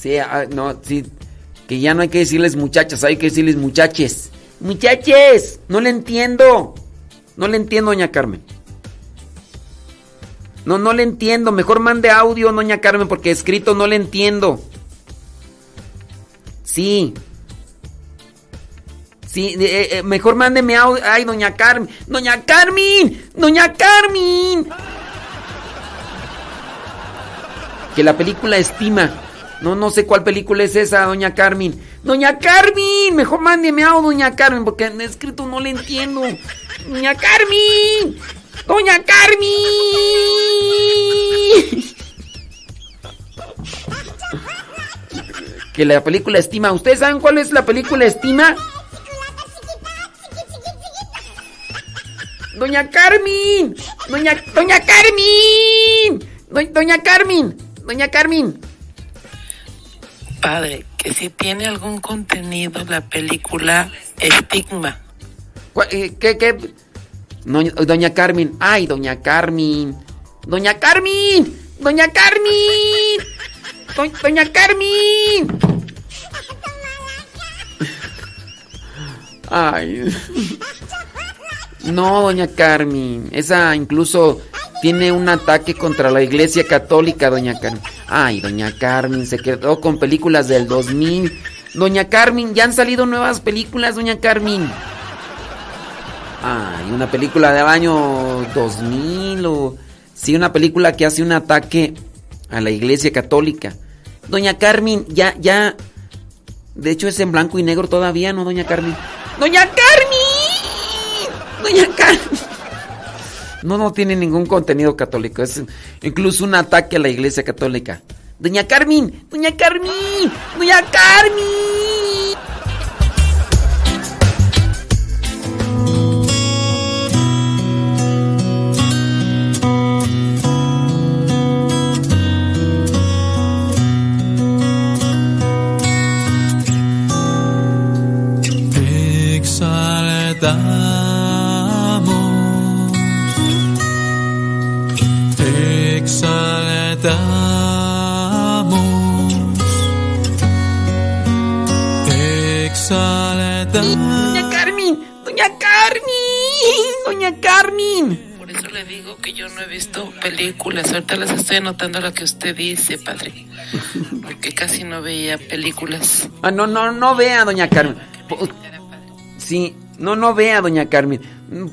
Sí, ah, no, sí. Que ya no hay que decirles muchachas, hay que decirles muchaches. Muchaches, no le entiendo. No le entiendo, doña Carmen. No, no le entiendo. Mejor mande audio, doña Carmen, porque escrito no le entiendo. Sí. Sí, eh, eh, mejor mándeme audio. Ay, doña Carmen. Doña Carmen. Doña Carmen. Que la película estima. No, no sé cuál película es esa, doña Carmen. Doña Carmen, mejor mándeme audio, doña Carmen, porque en escrito no le entiendo. Doña Carmen. Doña Carmen. que la película estima. ¿Ustedes saben cuál es la película estima? Doña Carmen. Doña, Doña Carmen. Doña Carmen. Doña Carmen. Padre, que si tiene algún contenido la película Estigma. Eh, ¿Qué, qué? doña Carmen. Ay, doña Carmen. Doña Carmen. Doña Carmen. Doña Carmen. Ay. No, doña Carmen. Esa incluso tiene un ataque contra la iglesia católica, doña Carmen. Ay, doña Carmen se quedó con películas del 2000. Doña Carmen, ya han salido nuevas películas, doña Carmen. Ay, una película de año 2000 o... Sí, una película que hace un ataque a la iglesia católica. Doña Carmen, ya, ya... De hecho es en blanco y negro todavía, ¿no, doña Carmen? ¡Doña Carmen! ¡Doña Carmen! No, no tiene ningún contenido católico. Es incluso un ataque a la iglesia católica. Doña Carmen, doña Carmen, doña Carmen. Doña Carmen, Doña Carmen, Doña Carmen. Por eso le digo que yo no he visto películas. Ahorita las estoy anotando lo que usted dice, padre. Porque casi no veía películas. Ah, no, no, no vea, Doña Carmen. Sí, no, no vea, Doña Carmen.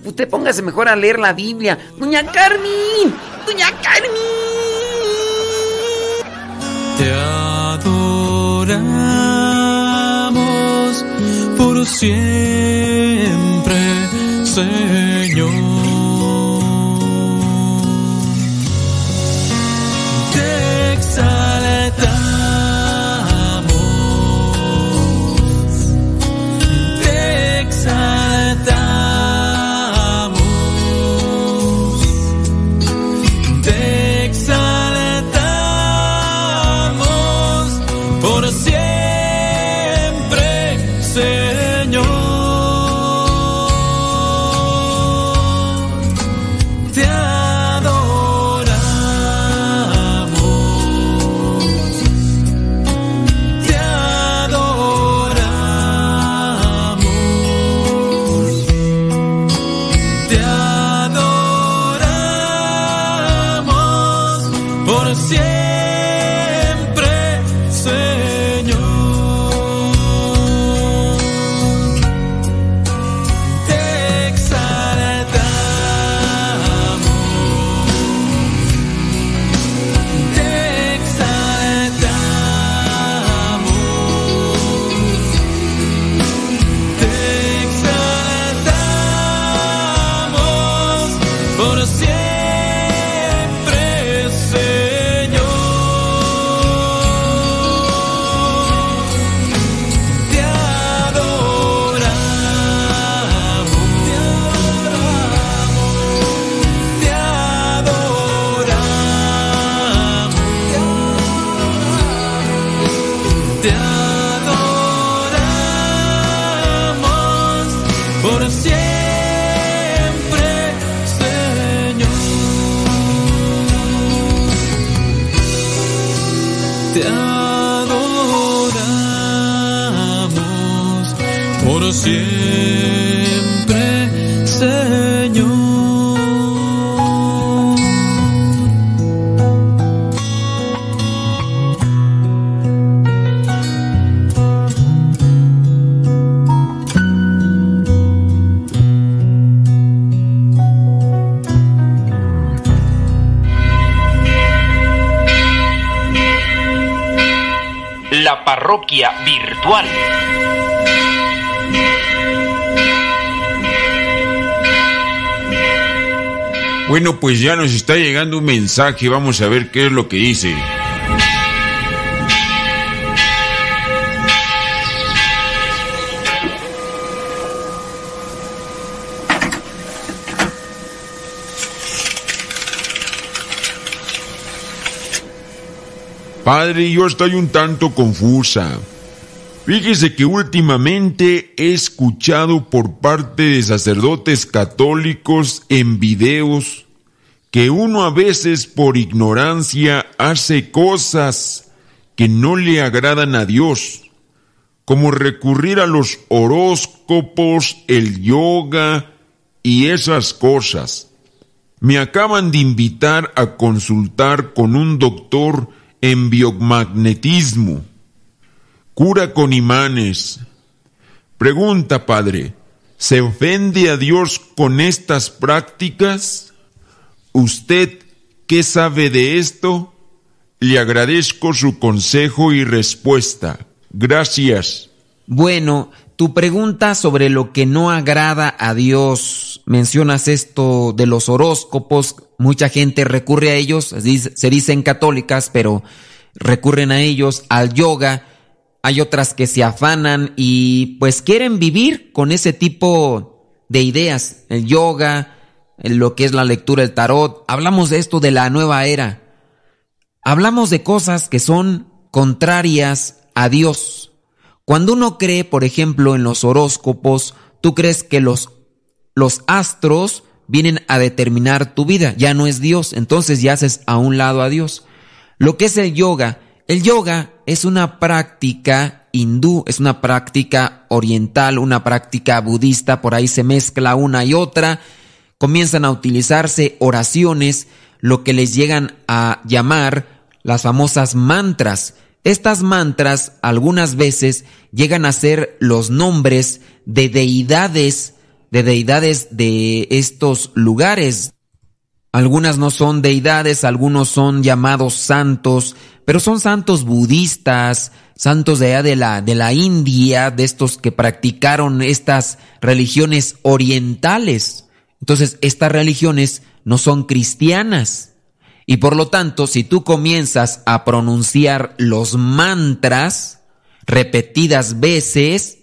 Usted póngase mejor a leer la Biblia. Doña Carmen, Doña Carmen. Te adoramos por siempre, Señor. Pues ya nos está llegando un mensaje, vamos a ver qué es lo que dice. Padre, yo estoy un tanto confusa. Fíjese que últimamente he escuchado por parte de sacerdotes católicos en videos que uno a veces por ignorancia hace cosas que no le agradan a Dios, como recurrir a los horóscopos, el yoga y esas cosas. Me acaban de invitar a consultar con un doctor en biomagnetismo cura con imanes. Pregunta, Padre, ¿se ofende a Dios con estas prácticas? ¿Usted qué sabe de esto? Le agradezco su consejo y respuesta. Gracias. Bueno, tu pregunta sobre lo que no agrada a Dios, mencionas esto de los horóscopos, mucha gente recurre a ellos, se dicen católicas, pero recurren a ellos, al yoga, hay otras que se afanan y pues quieren vivir con ese tipo de ideas, el yoga, lo que es la lectura del tarot. Hablamos de esto de la nueva era. Hablamos de cosas que son contrarias a Dios. Cuando uno cree, por ejemplo, en los horóscopos, tú crees que los, los astros vienen a determinar tu vida, ya no es Dios, entonces ya haces a un lado a Dios. Lo que es el yoga, el yoga es una práctica hindú, es una práctica oriental, una práctica budista, por ahí se mezcla una y otra, comienzan a utilizarse oraciones, lo que les llegan a llamar las famosas mantras. Estas mantras algunas veces llegan a ser los nombres de deidades, de deidades de estos lugares. Algunas no son deidades, algunos son llamados santos, pero son santos budistas, santos de allá de la, de la India, de estos que practicaron estas religiones orientales. Entonces, estas religiones no son cristianas. Y por lo tanto, si tú comienzas a pronunciar los mantras repetidas veces,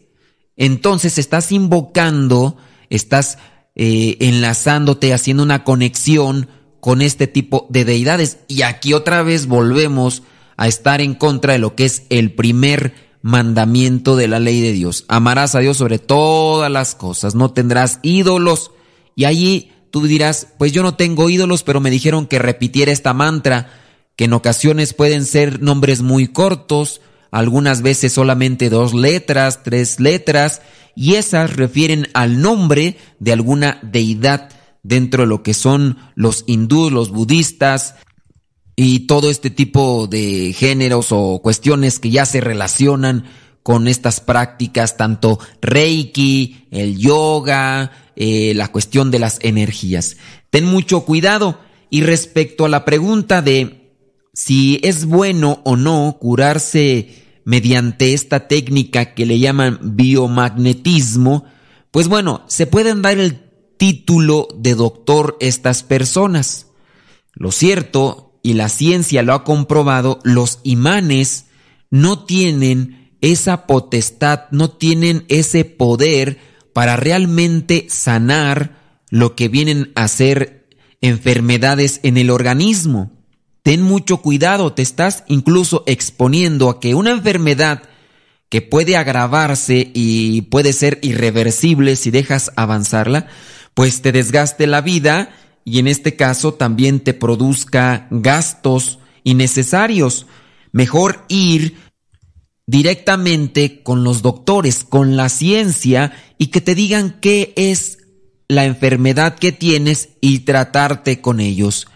entonces estás invocando, estás eh, enlazándote, haciendo una conexión con este tipo de deidades. Y aquí otra vez volvemos a estar en contra de lo que es el primer mandamiento de la ley de Dios. Amarás a Dios sobre todas las cosas, no tendrás ídolos. Y allí tú dirás, pues yo no tengo ídolos, pero me dijeron que repitiera esta mantra, que en ocasiones pueden ser nombres muy cortos, algunas veces solamente dos letras, tres letras, y esas refieren al nombre de alguna deidad dentro de lo que son los hindúes, los budistas, y todo este tipo de géneros o cuestiones que ya se relacionan con estas prácticas, tanto Reiki, el yoga, eh, la cuestión de las energías. Ten mucho cuidado. Y respecto a la pregunta de si es bueno o no curarse mediante esta técnica que le llaman biomagnetismo, pues bueno, se pueden dar el título de doctor estas personas. Lo cierto y la ciencia lo ha comprobado, los imanes no tienen esa potestad, no tienen ese poder para realmente sanar lo que vienen a ser enfermedades en el organismo. Ten mucho cuidado, te estás incluso exponiendo a que una enfermedad que puede agravarse y puede ser irreversible si dejas avanzarla, pues te desgaste la vida y en este caso también te produzca gastos innecesarios. Mejor ir directamente con los doctores, con la ciencia y que te digan qué es la enfermedad que tienes y tratarte con ellos.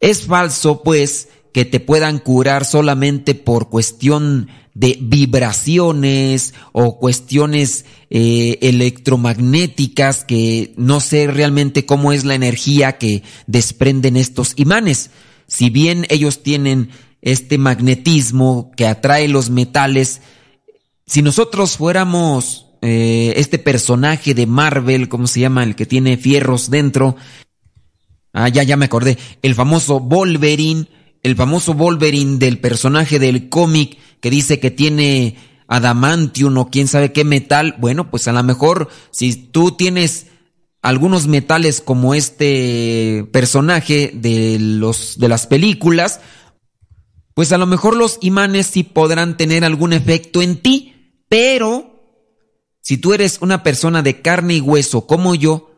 Es falso, pues, que te puedan curar solamente por cuestión de vibraciones o cuestiones eh, electromagnéticas que no sé realmente cómo es la energía que desprenden estos imanes. Si bien ellos tienen este magnetismo que atrae los metales, si nosotros fuéramos eh, este personaje de Marvel, ¿cómo se llama? El que tiene fierros dentro. Ah, ya, ya me acordé. El famoso Wolverine el famoso Wolverine del personaje del cómic que dice que tiene adamantium o quién sabe qué metal, bueno, pues a lo mejor si tú tienes algunos metales como este personaje de los de las películas, pues a lo mejor los imanes sí podrán tener algún efecto en ti, pero si tú eres una persona de carne y hueso como yo,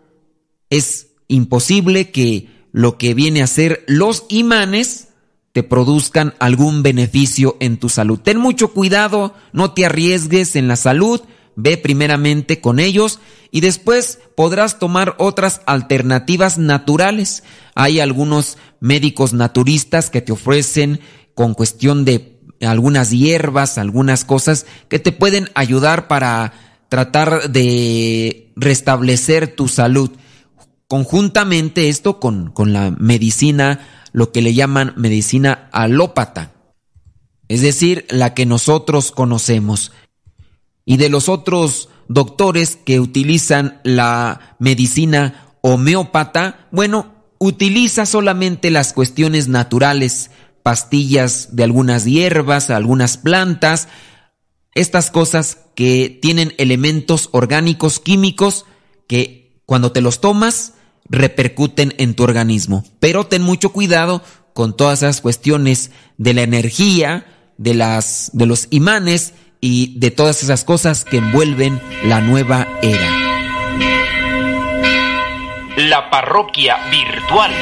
es imposible que lo que viene a ser los imanes te produzcan algún beneficio en tu salud. Ten mucho cuidado, no te arriesgues en la salud, ve primeramente con ellos y después podrás tomar otras alternativas naturales. Hay algunos médicos naturistas que te ofrecen con cuestión de algunas hierbas, algunas cosas que te pueden ayudar para tratar de restablecer tu salud. Conjuntamente esto con, con la medicina lo que le llaman medicina alópata, es decir, la que nosotros conocemos. Y de los otros doctores que utilizan la medicina homeópata, bueno, utiliza solamente las cuestiones naturales, pastillas de algunas hierbas, algunas plantas, estas cosas que tienen elementos orgánicos químicos que cuando te los tomas repercuten en tu organismo. Pero ten mucho cuidado con todas esas cuestiones de la energía, de las de los imanes y de todas esas cosas que envuelven la nueva era. La parroquia virtual.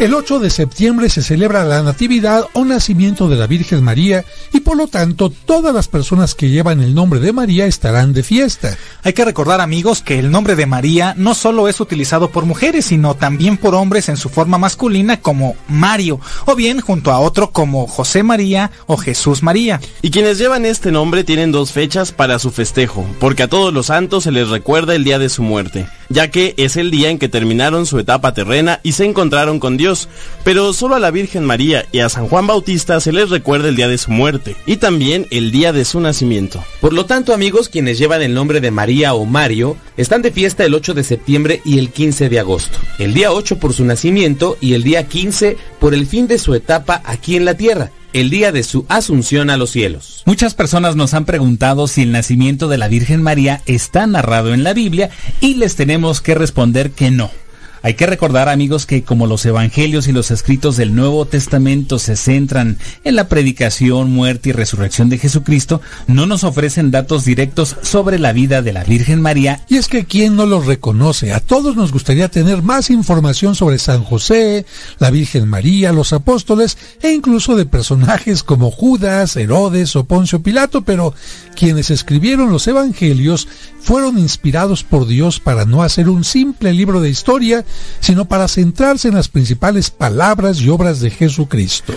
El 8 de septiembre se celebra la Natividad o nacimiento de la Virgen María y por lo tanto todas las personas que llevan el nombre de María estarán de fiesta. Hay que recordar amigos que el nombre de María no solo es utilizado por mujeres sino también por hombres en su forma masculina como Mario o bien junto a otro como José María o Jesús María. Y quienes llevan este nombre tienen dos fechas para su festejo, porque a todos los santos se les recuerda el día de su muerte, ya que es el día en que terminaron su etapa terrena y se encontraron con Dios pero solo a la Virgen María y a San Juan Bautista se les recuerda el día de su muerte y también el día de su nacimiento. Por lo tanto, amigos, quienes llevan el nombre de María o Mario están de fiesta el 8 de septiembre y el 15 de agosto. El día 8 por su nacimiento y el día 15 por el fin de su etapa aquí en la tierra el día de su asunción a los cielos. Muchas personas nos han preguntado si el nacimiento de la Virgen María está narrado en la Biblia y les tenemos que responder que no. Hay que recordar amigos que como los evangelios y los escritos del Nuevo Testamento se centran en la predicación, muerte y resurrección de Jesucristo, no nos ofrecen datos directos sobre la vida de la Virgen María. Y es que quien no los reconoce, a todos nos gustaría tener más información sobre San José, la Virgen María, los apóstoles e incluso de personajes como Judas, Herodes o Poncio Pilato, pero quienes escribieron los evangelios fueron inspirados por Dios para no hacer un simple libro de historia, sino para centrarse en las principales palabras y obras de Jesucristo.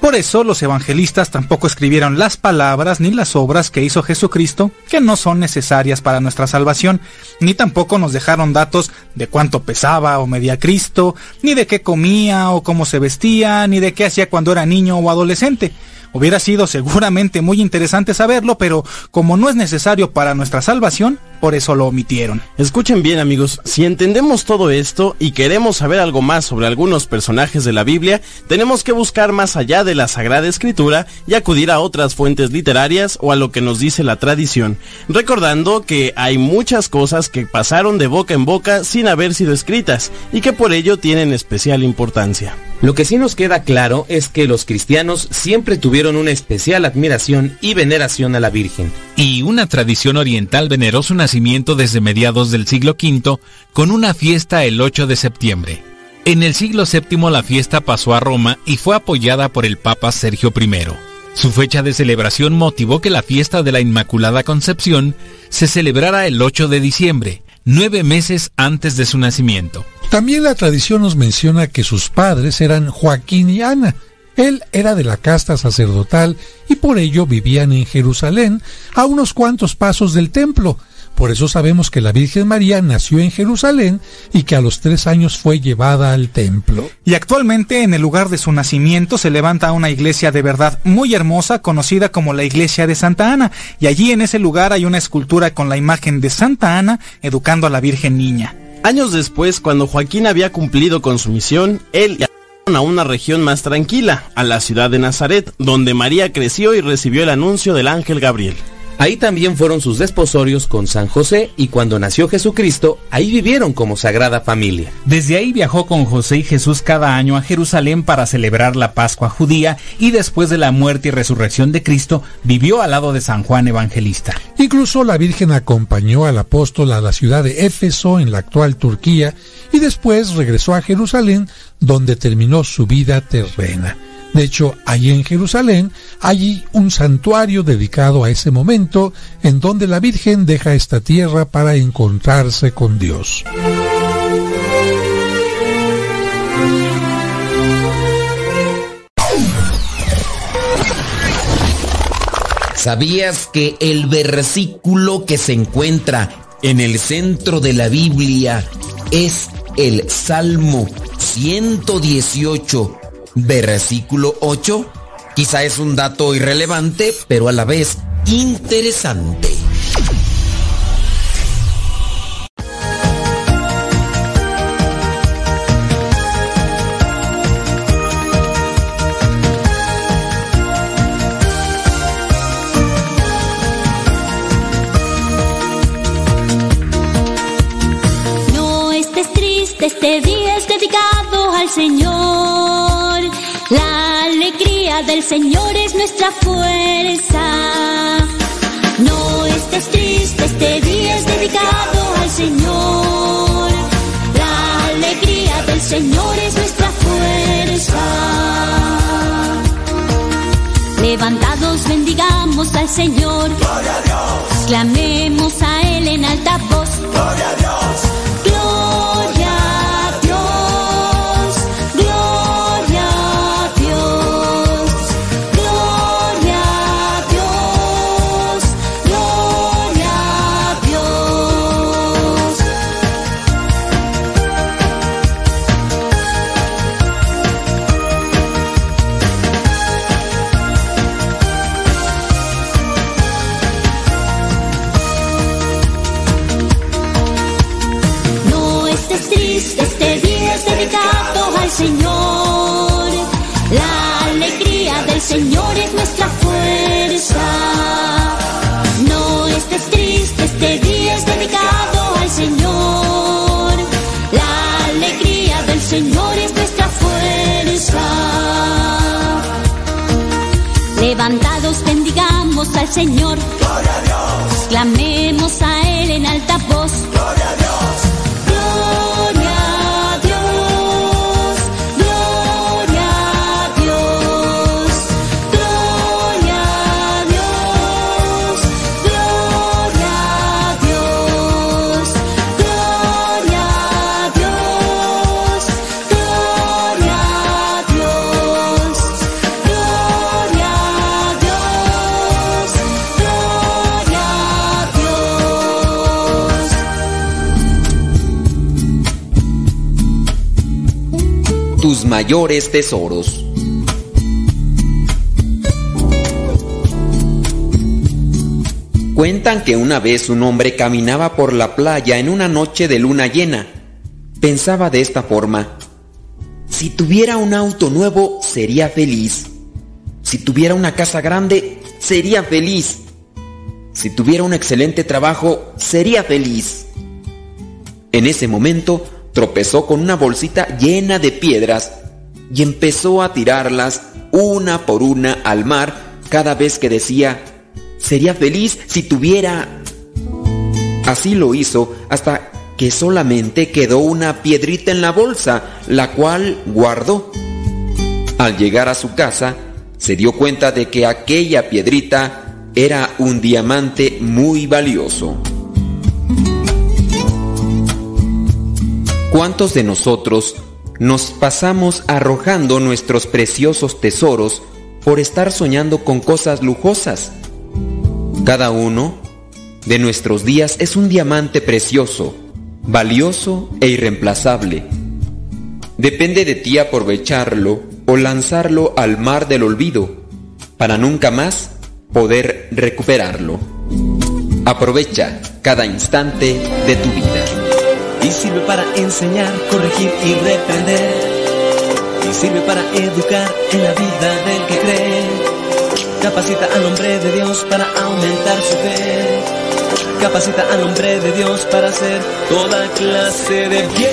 Por eso los evangelistas tampoco escribieron las palabras ni las obras que hizo Jesucristo, que no son necesarias para nuestra salvación, ni tampoco nos dejaron datos de cuánto pesaba o medía Cristo, ni de qué comía o cómo se vestía, ni de qué hacía cuando era niño o adolescente. Hubiera sido seguramente muy interesante saberlo, pero como no es necesario para nuestra salvación, por eso lo omitieron. Escuchen bien amigos, si entendemos todo esto y queremos saber algo más sobre algunos personajes de la Biblia, tenemos que buscar más allá de la Sagrada Escritura y acudir a otras fuentes literarias o a lo que nos dice la tradición, recordando que hay muchas cosas que pasaron de boca en boca sin haber sido escritas y que por ello tienen especial importancia. Lo que sí nos queda claro es que los cristianos siempre tuvieron una especial admiración y veneración a la Virgen. Y una tradición oriental venerosa una nacimiento desde mediados del siglo V con una fiesta el 8 de septiembre. En el siglo VII la fiesta pasó a Roma y fue apoyada por el Papa Sergio I. Su fecha de celebración motivó que la fiesta de la Inmaculada Concepción se celebrara el 8 de diciembre, nueve meses antes de su nacimiento. También la tradición nos menciona que sus padres eran Joaquín y Ana. Él era de la casta sacerdotal y por ello vivían en Jerusalén, a unos cuantos pasos del templo, por eso sabemos que la Virgen María nació en Jerusalén y que a los tres años fue llevada al templo. Y actualmente en el lugar de su nacimiento se levanta una iglesia de verdad muy hermosa conocida como la iglesia de Santa Ana. Y allí en ese lugar hay una escultura con la imagen de Santa Ana educando a la Virgen Niña. Años después, cuando Joaquín había cumplido con su misión, él a una región más tranquila, a la ciudad de Nazaret, donde María creció y recibió el anuncio del ángel Gabriel. Ahí también fueron sus desposorios con San José y cuando nació Jesucristo, ahí vivieron como sagrada familia. Desde ahí viajó con José y Jesús cada año a Jerusalén para celebrar la Pascua judía y después de la muerte y resurrección de Cristo vivió al lado de San Juan Evangelista. Incluso la Virgen acompañó al apóstol a la ciudad de Éfeso en la actual Turquía y después regresó a Jerusalén donde terminó su vida terrena. De hecho, allí en Jerusalén hay un santuario dedicado a ese momento en donde la Virgen deja esta tierra para encontrarse con Dios. ¿Sabías que el versículo que se encuentra en el centro de la Biblia es el Salmo 118, versículo 8. Quizá es un dato irrelevante, pero a la vez interesante. No estés triste, este día es dedicado al Señor. Señor es nuestra fuerza. No estés triste, este día es dedicado al Señor. La alegría del Señor es nuestra fuerza. Levantados bendigamos al Señor. Clamemos a Él en alta voz. Gloria a Dios. Al Señor. Clamemos a Él en alta voz. Gloria a Dios. Mayores tesoros. Cuentan que una vez un hombre caminaba por la playa en una noche de luna llena. Pensaba de esta forma, si tuviera un auto nuevo sería feliz. Si tuviera una casa grande sería feliz. Si tuviera un excelente trabajo sería feliz. En ese momento tropezó con una bolsita llena de piedras y empezó a tirarlas una por una al mar cada vez que decía, sería feliz si tuviera... Así lo hizo hasta que solamente quedó una piedrita en la bolsa, la cual guardó. Al llegar a su casa, se dio cuenta de que aquella piedrita era un diamante muy valioso. ¿Cuántos de nosotros nos pasamos arrojando nuestros preciosos tesoros por estar soñando con cosas lujosas? Cada uno de nuestros días es un diamante precioso, valioso e irreemplazable. Depende de ti aprovecharlo o lanzarlo al mar del olvido para nunca más poder recuperarlo. Aprovecha cada instante de tu vida. Sirve para enseñar, corregir y reprender. Y sirve para educar en la vida del que cree. Capacita al hombre de Dios para aumentar su fe. Capacita al hombre de Dios para hacer toda clase de bien.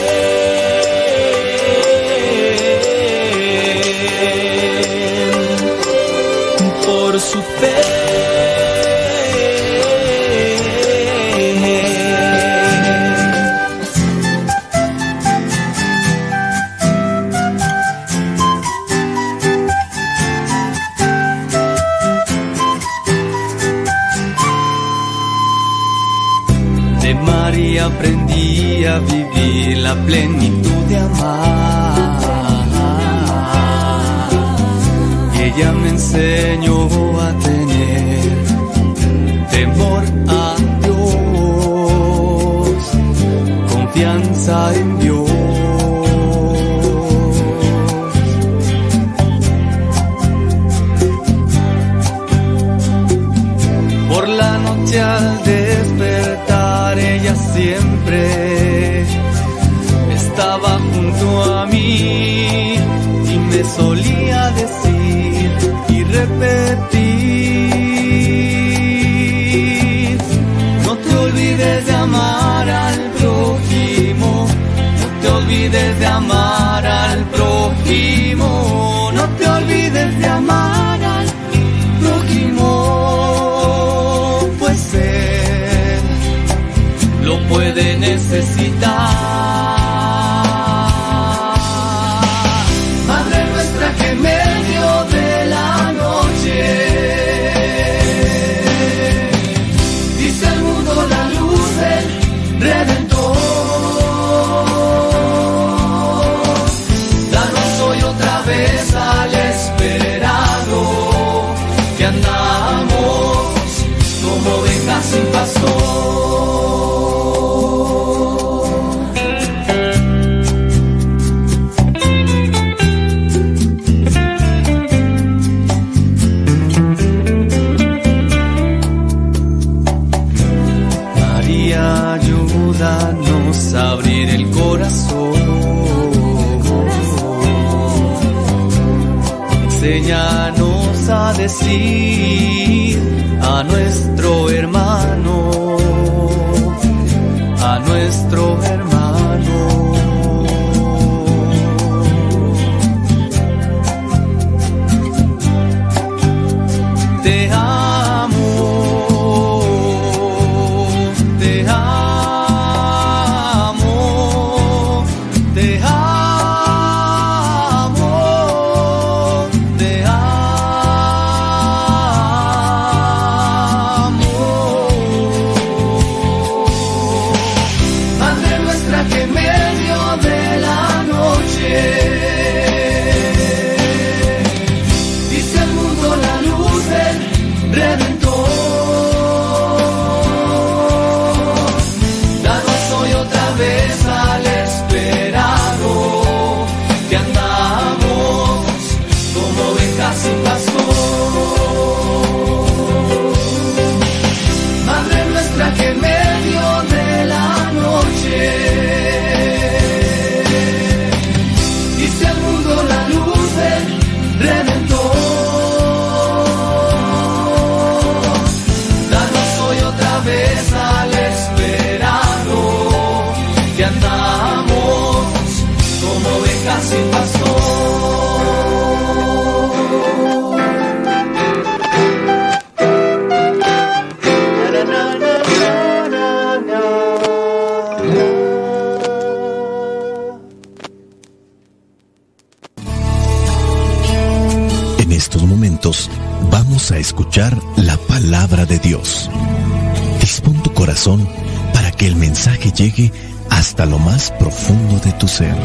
Por su fe. La plenitud de amar. Ella me enseñó a tener temor a Dios, confianza en Dios. Amar al prójimo. No te olvides de amar necesito. La palabra de Dios. Dispón tu corazón para que el mensaje llegue hasta lo más profundo de tu ser.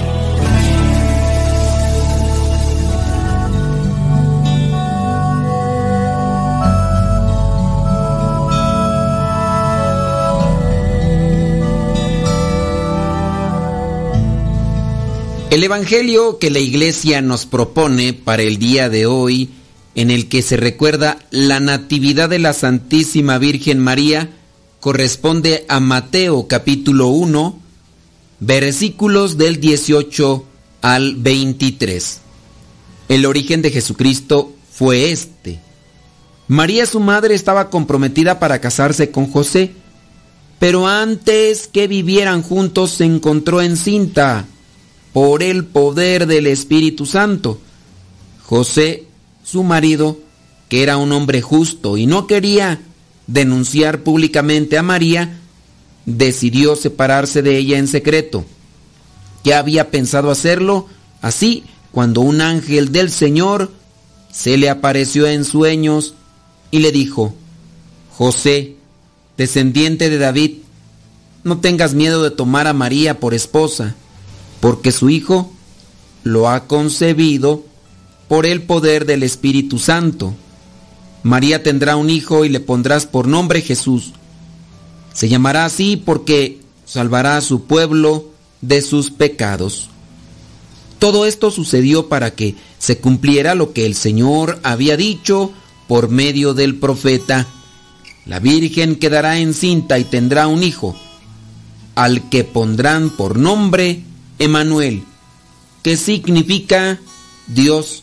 El Evangelio que la Iglesia nos propone para el día de hoy, en el que se recuerda la Natividad de la Santísima Virgen María, corresponde a Mateo capítulo 1, versículos del 18 al 23. El origen de Jesucristo fue este. María su madre estaba comprometida para casarse con José, pero antes que vivieran juntos se encontró encinta por el poder del Espíritu Santo. José, su marido, que era un hombre justo y no quería denunciar públicamente a María, decidió separarse de ella en secreto. Ya había pensado hacerlo así cuando un ángel del Señor se le apareció en sueños y le dijo, José, descendiente de David, no tengas miedo de tomar a María por esposa porque su Hijo lo ha concebido por el poder del Espíritu Santo. María tendrá un hijo y le pondrás por nombre Jesús. Se llamará así porque salvará a su pueblo de sus pecados. Todo esto sucedió para que se cumpliera lo que el Señor había dicho por medio del profeta. La Virgen quedará encinta y tendrá un hijo, al que pondrán por nombre Emanuel, que significa Dios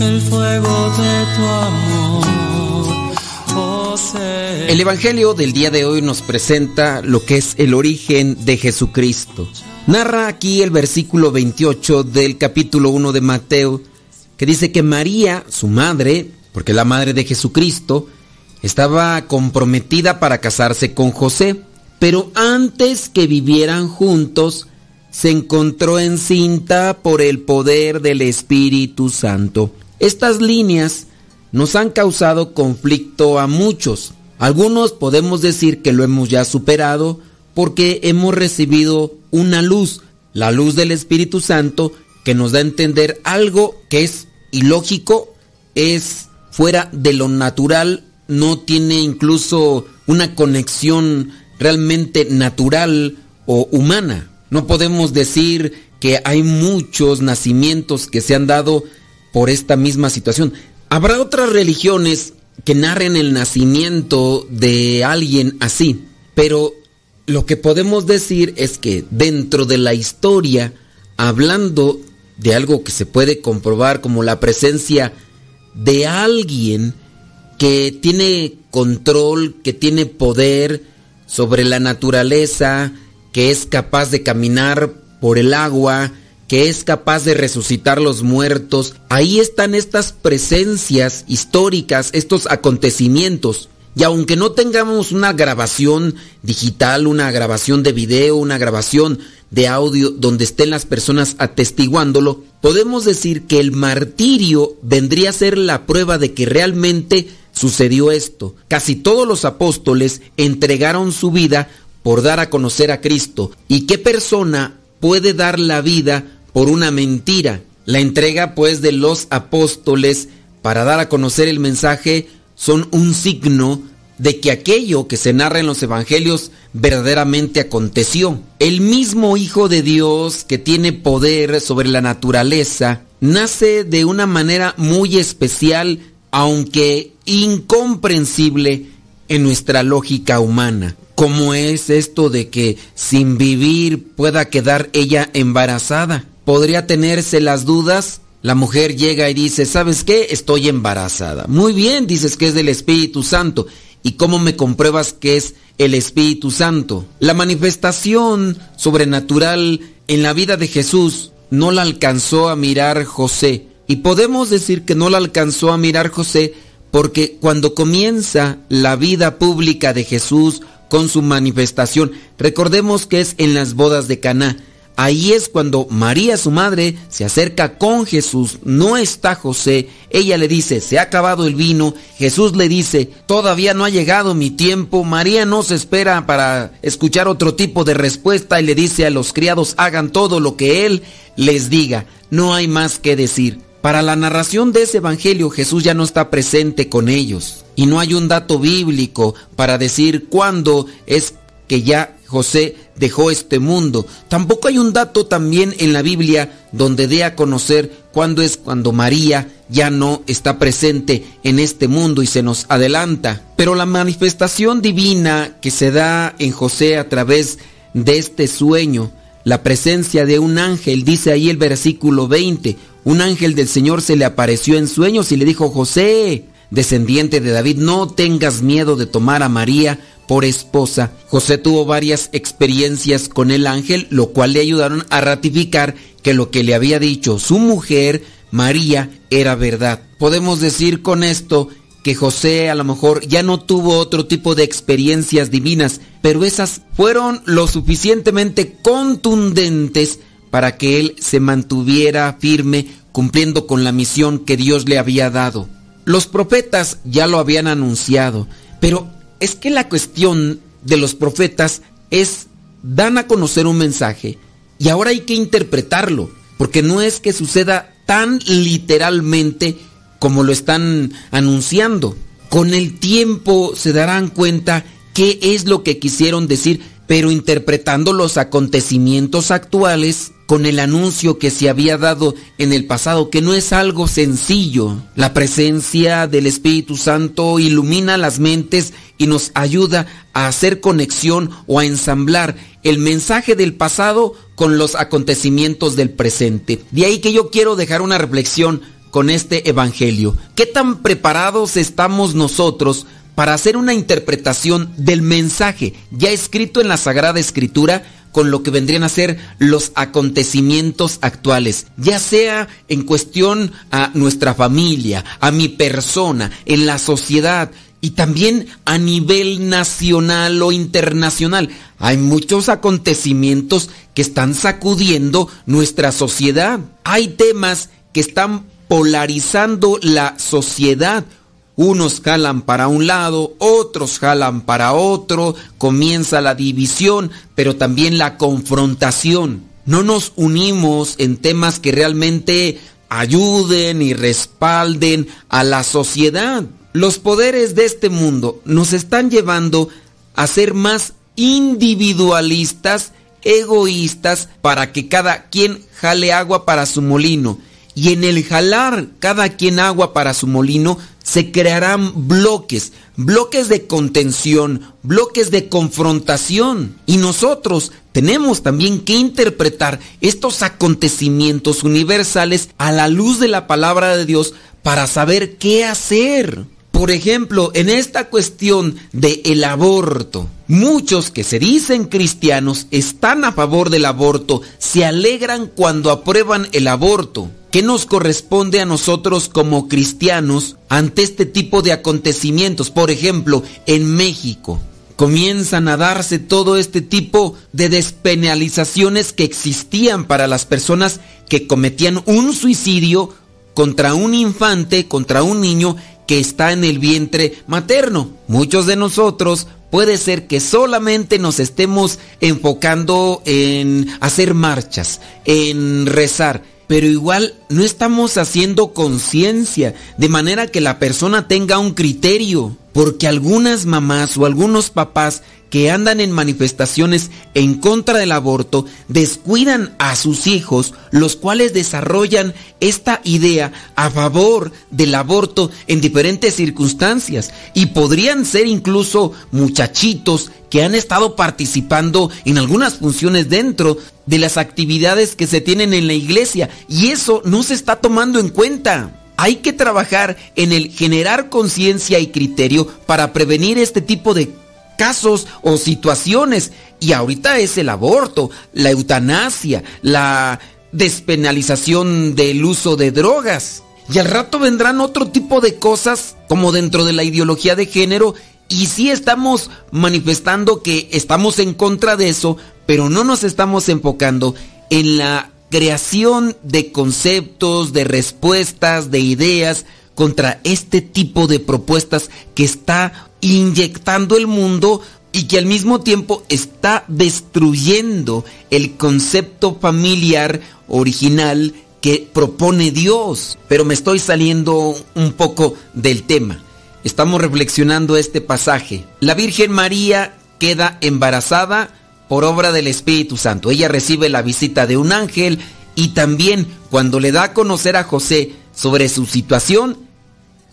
el fuego de tu amor. El Evangelio del día de hoy nos presenta lo que es el origen de Jesucristo. Narra aquí el versículo 28 del capítulo 1 de Mateo, que dice que María, su madre, porque la madre de Jesucristo, estaba comprometida para casarse con José, pero antes que vivieran juntos, se encontró encinta por el poder del Espíritu Santo. Estas líneas nos han causado conflicto a muchos. Algunos podemos decir que lo hemos ya superado porque hemos recibido una luz, la luz del Espíritu Santo, que nos da a entender algo que es ilógico, es fuera de lo natural, no tiene incluso una conexión realmente natural o humana. No podemos decir que hay muchos nacimientos que se han dado por esta misma situación. Habrá otras religiones que narren el nacimiento de alguien así, pero lo que podemos decir es que dentro de la historia, hablando de algo que se puede comprobar como la presencia de alguien que tiene control, que tiene poder sobre la naturaleza, que es capaz de caminar por el agua, que es capaz de resucitar los muertos. Ahí están estas presencias históricas, estos acontecimientos. Y aunque no tengamos una grabación digital, una grabación de video, una grabación de audio donde estén las personas atestiguándolo, podemos decir que el martirio vendría a ser la prueba de que realmente sucedió esto. Casi todos los apóstoles entregaron su vida por dar a conocer a Cristo. ¿Y qué persona puede dar la vida por una mentira? La entrega pues de los apóstoles para dar a conocer el mensaje son un signo de que aquello que se narra en los evangelios verdaderamente aconteció. El mismo Hijo de Dios que tiene poder sobre la naturaleza nace de una manera muy especial, aunque incomprensible en nuestra lógica humana. ¿Cómo es esto de que sin vivir pueda quedar ella embarazada? ¿Podría tenerse las dudas? La mujer llega y dice, ¿sabes qué? Estoy embarazada. Muy bien, dices que es del Espíritu Santo. ¿Y cómo me compruebas que es el Espíritu Santo? La manifestación sobrenatural en la vida de Jesús no la alcanzó a mirar José. Y podemos decir que no la alcanzó a mirar José porque cuando comienza la vida pública de Jesús con su manifestación, recordemos que es en las bodas de Caná, Ahí es cuando María, su madre, se acerca con Jesús. No está José. Ella le dice, se ha acabado el vino. Jesús le dice, todavía no ha llegado mi tiempo. María no se espera para escuchar otro tipo de respuesta y le dice a los criados, hagan todo lo que Él les diga. No hay más que decir. Para la narración de ese evangelio Jesús ya no está presente con ellos. Y no hay un dato bíblico para decir cuándo es que ya José dejó este mundo. Tampoco hay un dato también en la Biblia donde dé a conocer cuándo es cuando María ya no está presente en este mundo y se nos adelanta. Pero la manifestación divina que se da en José a través de este sueño, la presencia de un ángel, dice ahí el versículo 20, un ángel del Señor se le apareció en sueños y le dijo, José, descendiente de David, no tengas miedo de tomar a María por esposa. José tuvo varias experiencias con el ángel, lo cual le ayudaron a ratificar que lo que le había dicho su mujer, María, era verdad. Podemos decir con esto que José a lo mejor ya no tuvo otro tipo de experiencias divinas, pero esas fueron lo suficientemente contundentes para que él se mantuviera firme cumpliendo con la misión que Dios le había dado. Los profetas ya lo habían anunciado, pero es que la cuestión de los profetas es dan a conocer un mensaje y ahora hay que interpretarlo, porque no es que suceda tan literalmente como lo están anunciando. Con el tiempo se darán cuenta qué es lo que quisieron decir, pero interpretando los acontecimientos actuales con el anuncio que se había dado en el pasado, que no es algo sencillo. La presencia del Espíritu Santo ilumina las mentes y nos ayuda a hacer conexión o a ensamblar el mensaje del pasado con los acontecimientos del presente. De ahí que yo quiero dejar una reflexión con este Evangelio. ¿Qué tan preparados estamos nosotros para hacer una interpretación del mensaje ya escrito en la Sagrada Escritura? Con lo que vendrían a ser los acontecimientos actuales, ya sea en cuestión a nuestra familia, a mi persona, en la sociedad y también a nivel nacional o internacional. Hay muchos acontecimientos que están sacudiendo nuestra sociedad. Hay temas que están polarizando la sociedad unos jalan para un lado, otros jalan para otro, comienza la división, pero también la confrontación. No nos unimos en temas que realmente ayuden y respalden a la sociedad. Los poderes de este mundo nos están llevando a ser más individualistas, egoístas, para que cada quien jale agua para su molino. Y en el jalar cada quien agua para su molino, se crearán bloques, bloques de contención, bloques de confrontación. Y nosotros tenemos también que interpretar estos acontecimientos universales a la luz de la palabra de Dios para saber qué hacer. Por ejemplo, en esta cuestión del el aborto, muchos que se dicen cristianos están a favor del aborto, se alegran cuando aprueban el aborto. ¿Qué nos corresponde a nosotros como cristianos ante este tipo de acontecimientos? Por ejemplo, en México comienzan a darse todo este tipo de despenalizaciones que existían para las personas que cometían un suicidio contra un infante, contra un niño que está en el vientre materno. Muchos de nosotros puede ser que solamente nos estemos enfocando en hacer marchas, en rezar pero igual no estamos haciendo conciencia, de manera que la persona tenga un criterio, porque algunas mamás o algunos papás que andan en manifestaciones en contra del aborto descuidan a sus hijos, los cuales desarrollan esta idea a favor del aborto en diferentes circunstancias y podrían ser incluso muchachitos que han estado participando en algunas funciones dentro de las actividades que se tienen en la iglesia y eso no se está tomando en cuenta. Hay que trabajar en el generar conciencia y criterio para prevenir este tipo de casos o situaciones. Y ahorita es el aborto, la eutanasia, la despenalización del uso de drogas. Y al rato vendrán otro tipo de cosas como dentro de la ideología de género y sí estamos manifestando que estamos en contra de eso, pero no nos estamos enfocando en la creación de conceptos, de respuestas, de ideas contra este tipo de propuestas que está inyectando el mundo y que al mismo tiempo está destruyendo el concepto familiar original que propone Dios. Pero me estoy saliendo un poco del tema. Estamos reflexionando este pasaje. La Virgen María queda embarazada por obra del Espíritu Santo. Ella recibe la visita de un ángel y también cuando le da a conocer a José sobre su situación,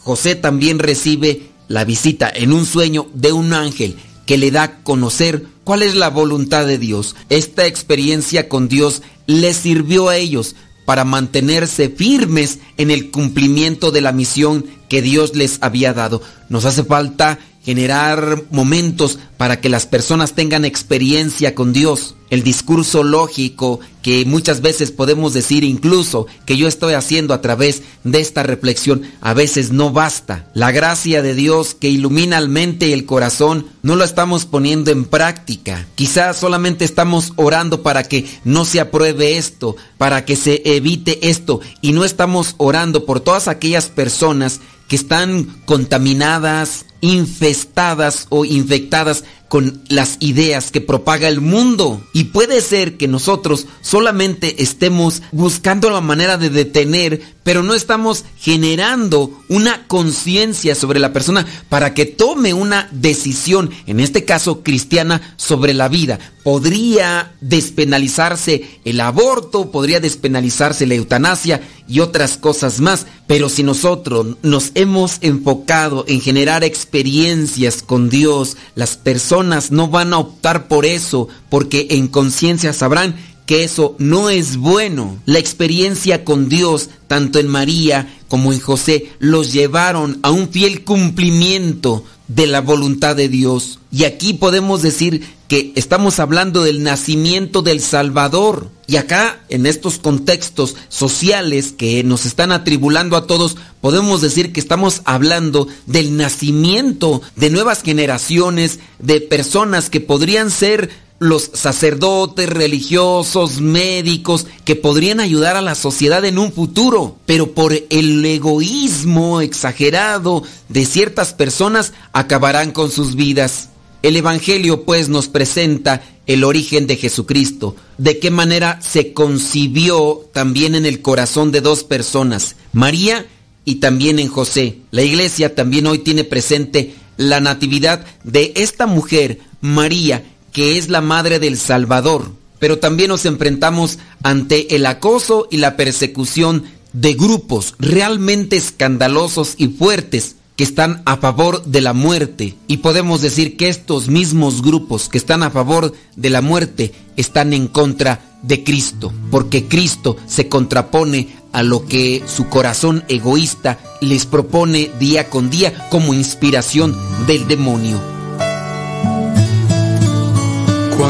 José también recibe la visita en un sueño de un ángel que le da a conocer cuál es la voluntad de Dios. Esta experiencia con Dios les sirvió a ellos para mantenerse firmes en el cumplimiento de la misión que Dios les había dado. Nos hace falta generar momentos para que las personas tengan experiencia con Dios. El discurso lógico que muchas veces podemos decir incluso que yo estoy haciendo a través de esta reflexión a veces no basta. La gracia de Dios que ilumina el mente y el corazón no lo estamos poniendo en práctica. Quizás solamente estamos orando para que no se apruebe esto, para que se evite esto y no estamos orando por todas aquellas personas que están contaminadas, infestadas o infectadas con las ideas que propaga el mundo. Y puede ser que nosotros solamente estemos buscando la manera de detener, pero no estamos generando una conciencia sobre la persona para que tome una decisión, en este caso cristiana, sobre la vida. Podría despenalizarse el aborto, podría despenalizarse la eutanasia y otras cosas más, pero si nosotros nos hemos enfocado en generar experiencias con Dios, las personas no van a optar por eso porque en conciencia sabrán que eso no es bueno. La experiencia con Dios, tanto en María como en José, los llevaron a un fiel cumplimiento de la voluntad de Dios. Y aquí podemos decir que estamos hablando del nacimiento del Salvador. Y acá, en estos contextos sociales que nos están atribulando a todos, podemos decir que estamos hablando del nacimiento de nuevas generaciones, de personas que podrían ser los sacerdotes, religiosos, médicos, que podrían ayudar a la sociedad en un futuro, pero por el egoísmo exagerado de ciertas personas acabarán con sus vidas. El Evangelio pues nos presenta el origen de Jesucristo, de qué manera se concibió también en el corazón de dos personas, María y también en José. La iglesia también hoy tiene presente la natividad de esta mujer, María, que es la madre del Salvador. Pero también nos enfrentamos ante el acoso y la persecución de grupos realmente escandalosos y fuertes que están a favor de la muerte. Y podemos decir que estos mismos grupos que están a favor de la muerte están en contra de Cristo, porque Cristo se contrapone a lo que su corazón egoísta les propone día con día como inspiración del demonio.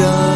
amor.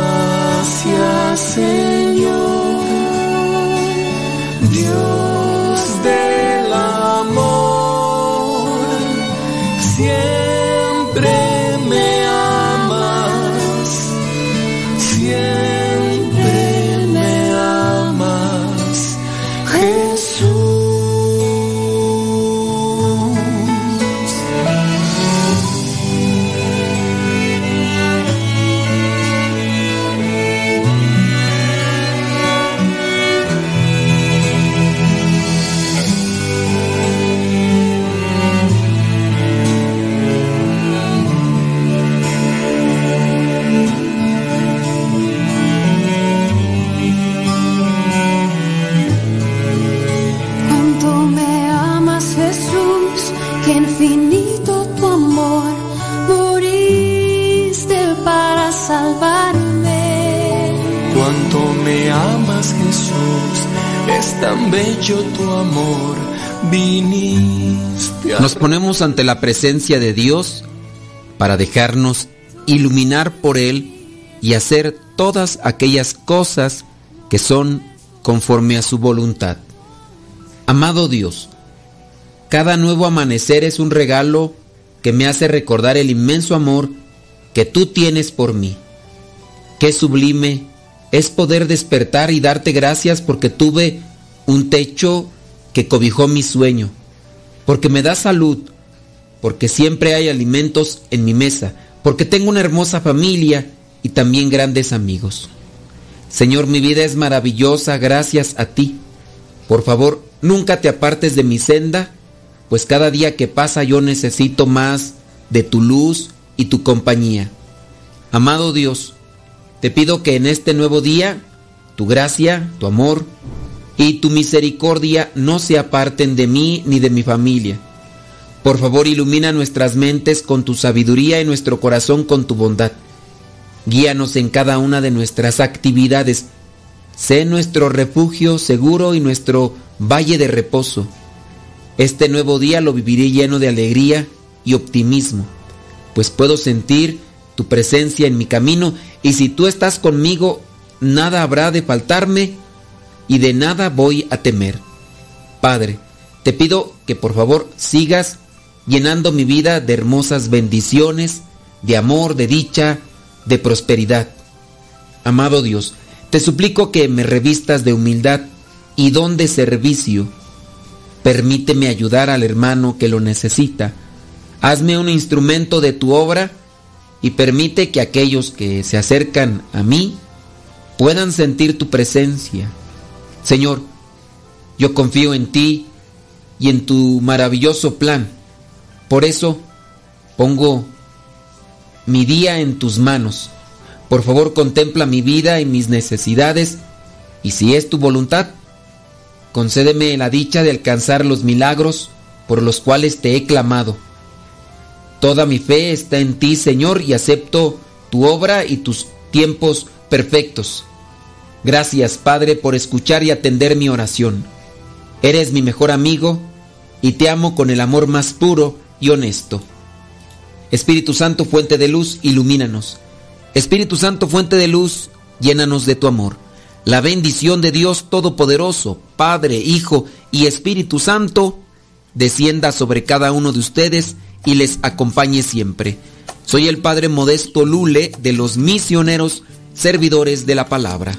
Bello tu amor, viniste a Nos ponemos ante la presencia de Dios para dejarnos iluminar por Él y hacer todas aquellas cosas que son conforme a su voluntad. Amado Dios, cada nuevo amanecer es un regalo que me hace recordar el inmenso amor que tú tienes por mí. Qué sublime es poder despertar y darte gracias porque tuve un techo que cobijó mi sueño, porque me da salud, porque siempre hay alimentos en mi mesa, porque tengo una hermosa familia y también grandes amigos. Señor, mi vida es maravillosa gracias a ti. Por favor, nunca te apartes de mi senda, pues cada día que pasa yo necesito más de tu luz y tu compañía. Amado Dios, te pido que en este nuevo día tu gracia, tu amor y tu misericordia no se aparten de mí ni de mi familia. Por favor, ilumina nuestras mentes con tu sabiduría y nuestro corazón con tu bondad. Guíanos en cada una de nuestras actividades. Sé nuestro refugio seguro y nuestro valle de reposo. Este nuevo día lo viviré lleno de alegría y optimismo, pues puedo sentir tu presencia en mi camino y si tú estás conmigo, nada habrá de faltarme y de nada voy a temer. Padre, te pido que por favor sigas llenando mi vida de hermosas bendiciones, de amor, de dicha, de prosperidad. Amado Dios, te suplico que me revistas de humildad y don de servicio. Permíteme ayudar al hermano que lo necesita. Hazme un instrumento de tu obra y permite que aquellos que se acercan a mí puedan sentir tu presencia. Señor, yo confío en ti y en tu maravilloso plan. Por eso pongo mi día en tus manos. Por favor, contempla mi vida y mis necesidades y si es tu voluntad, concédeme la dicha de alcanzar los milagros por los cuales te he clamado. Toda mi fe está en ti, Señor, y acepto tu obra y tus tiempos perfectos. Gracias, Padre, por escuchar y atender mi oración. Eres mi mejor amigo y te amo con el amor más puro y honesto. Espíritu Santo, fuente de luz, ilumínanos. Espíritu Santo, fuente de luz, llénanos de tu amor. La bendición de Dios Todopoderoso, Padre, Hijo y Espíritu Santo, descienda sobre cada uno de ustedes y les acompañe siempre. Soy el Padre Modesto Lule de los misioneros servidores de la palabra.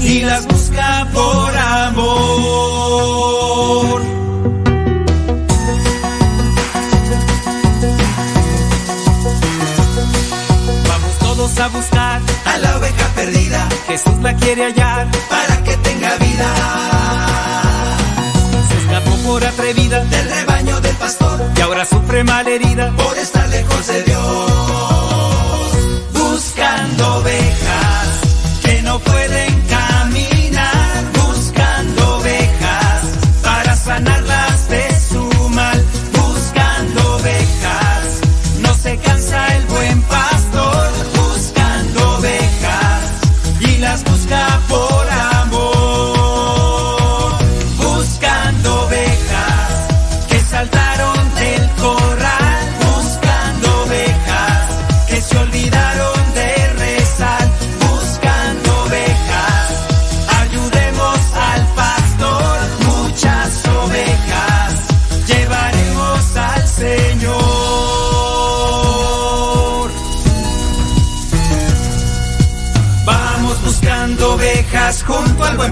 y las busca por amor. Vamos todos a buscar a la oveja perdida. Jesús la quiere hallar para que tenga vida. Se escapó por atrevida del rebaño del pastor y ahora sufre mal herida por estar lejos de Dios. Buscando ovejas que no pueden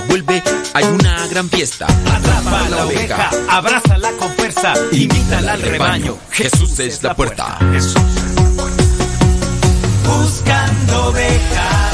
Vuelve hay una gran fiesta. Atrapa a la oveja, abrázala con fuerza, invítala al rebaño. Jesús es la puerta. Buscando ovejas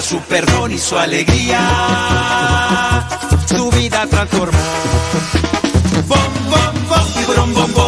su perdón y su alegría, su vida transformó. Bom, bom, bom, y bom, bom.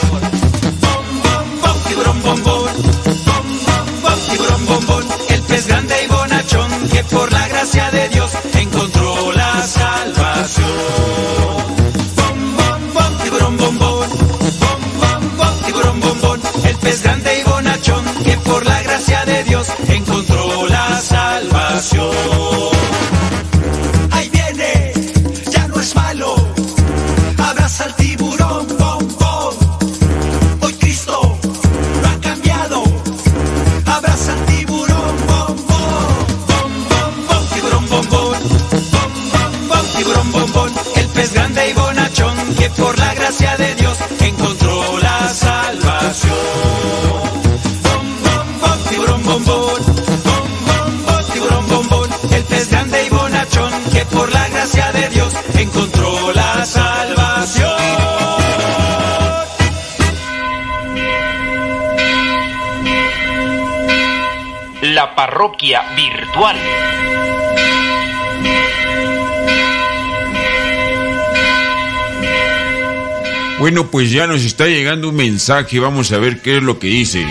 Bueno, pues ya nos está llegando un mensaje, vamos a ver qué es lo que dice.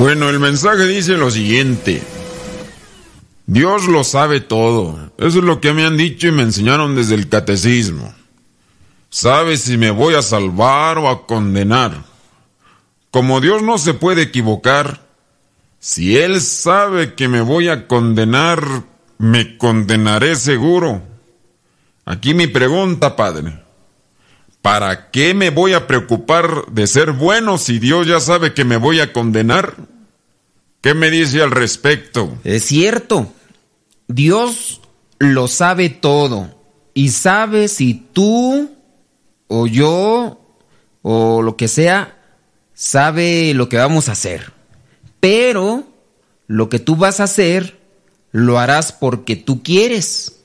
Bueno, el mensaje dice lo siguiente. Dios lo sabe todo. Eso es lo que me han dicho y me enseñaron desde el catecismo. Sabe si me voy a salvar o a condenar. Como Dios no se puede equivocar, si Él sabe que me voy a condenar, me condenaré seguro. Aquí mi pregunta, Padre. ¿Para qué me voy a preocupar de ser bueno si Dios ya sabe que me voy a condenar? ¿Qué me dice al respecto? Es cierto. Dios lo sabe todo. Y sabe si tú o yo o lo que sea sabe lo que vamos a hacer. Pero lo que tú vas a hacer lo harás porque tú quieres,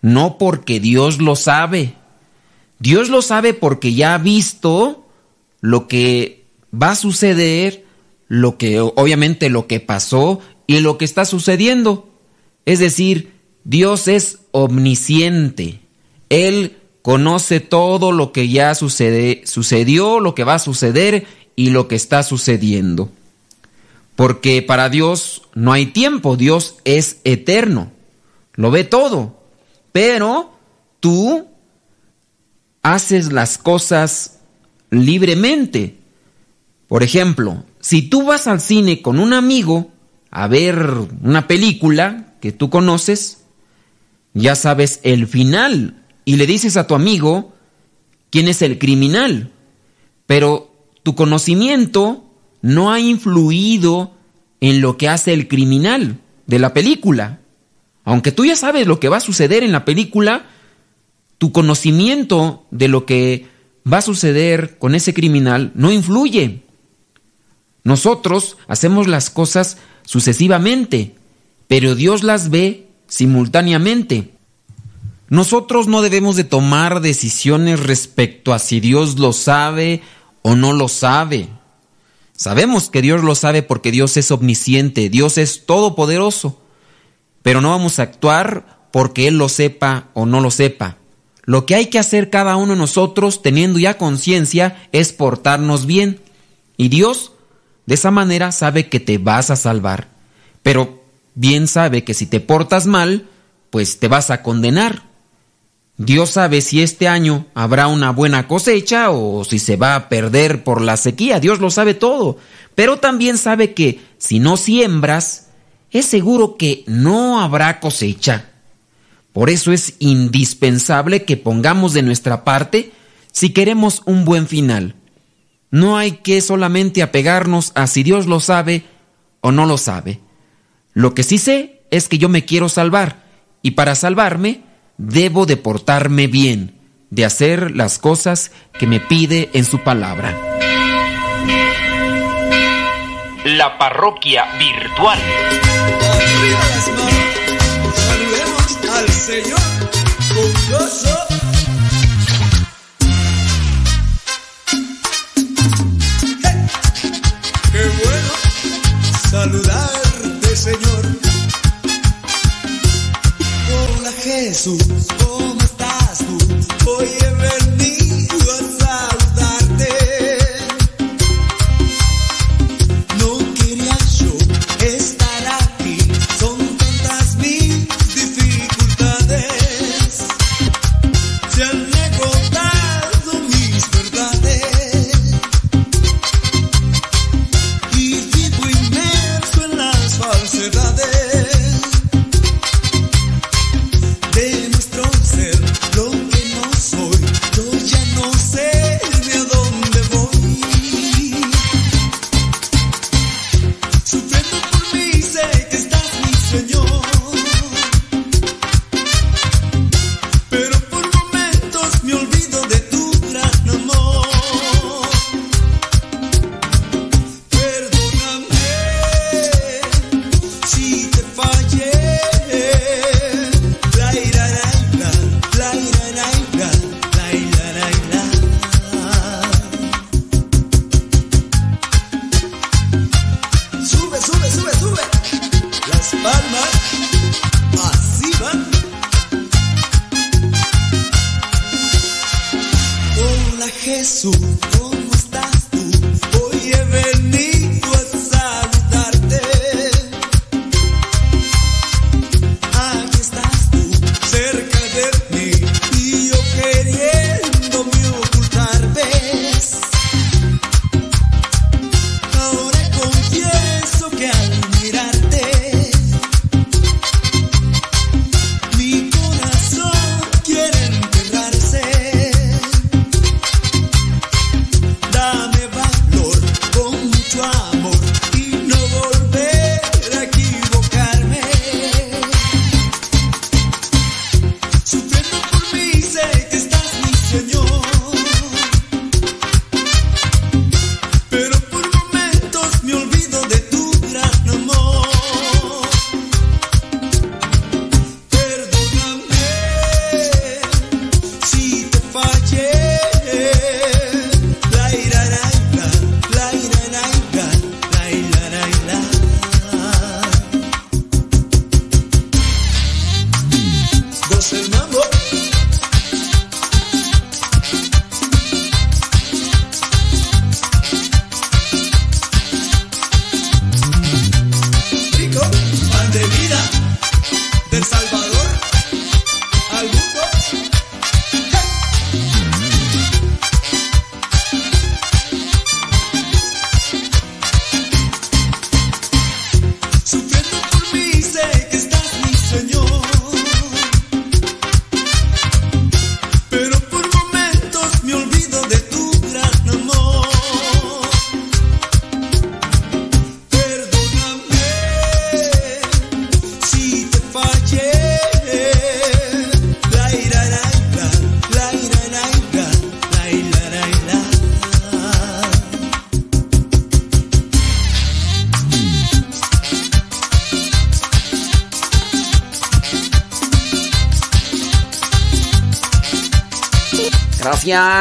no porque Dios lo sabe. Dios lo sabe porque ya ha visto lo que va a suceder, lo que obviamente lo que pasó y lo que está sucediendo. Es decir, Dios es omnisciente. Él conoce todo lo que ya sucede, sucedió, lo que va a suceder y lo que está sucediendo. Porque para Dios no hay tiempo, Dios es eterno, lo ve todo. Pero tú haces las cosas libremente. Por ejemplo, si tú vas al cine con un amigo a ver una película que tú conoces, ya sabes el final y le dices a tu amigo quién es el criminal, pero tu conocimiento no ha influido en lo que hace el criminal de la película. Aunque tú ya sabes lo que va a suceder en la película, tu conocimiento de lo que va a suceder con ese criminal no influye. Nosotros hacemos las cosas sucesivamente, pero Dios las ve simultáneamente. Nosotros no debemos de tomar decisiones respecto a si Dios lo sabe o no lo sabe. Sabemos que Dios lo sabe porque Dios es omnisciente, Dios es todopoderoso, pero no vamos a actuar porque Él lo sepa o no lo sepa. Lo que hay que hacer cada uno de nosotros, teniendo ya conciencia, es portarnos bien. Y Dios, de esa manera, sabe que te vas a salvar. Pero bien sabe que si te portas mal, pues te vas a condenar. Dios sabe si este año habrá una buena cosecha o si se va a perder por la sequía. Dios lo sabe todo. Pero también sabe que si no siembras, es seguro que no habrá cosecha. Por eso es indispensable que pongamos de nuestra parte si queremos un buen final. No hay que solamente apegarnos a si Dios lo sabe o no lo sabe. Lo que sí sé es que yo me quiero salvar y para salvarme debo de portarme bien, de hacer las cosas que me pide en su palabra. La parroquia virtual. Saludemos al Señor con gozo. ¡Hey! ¡Qué bueno saludarte, Señor! Hola Jesús, ¿cómo estás tú? Hoy he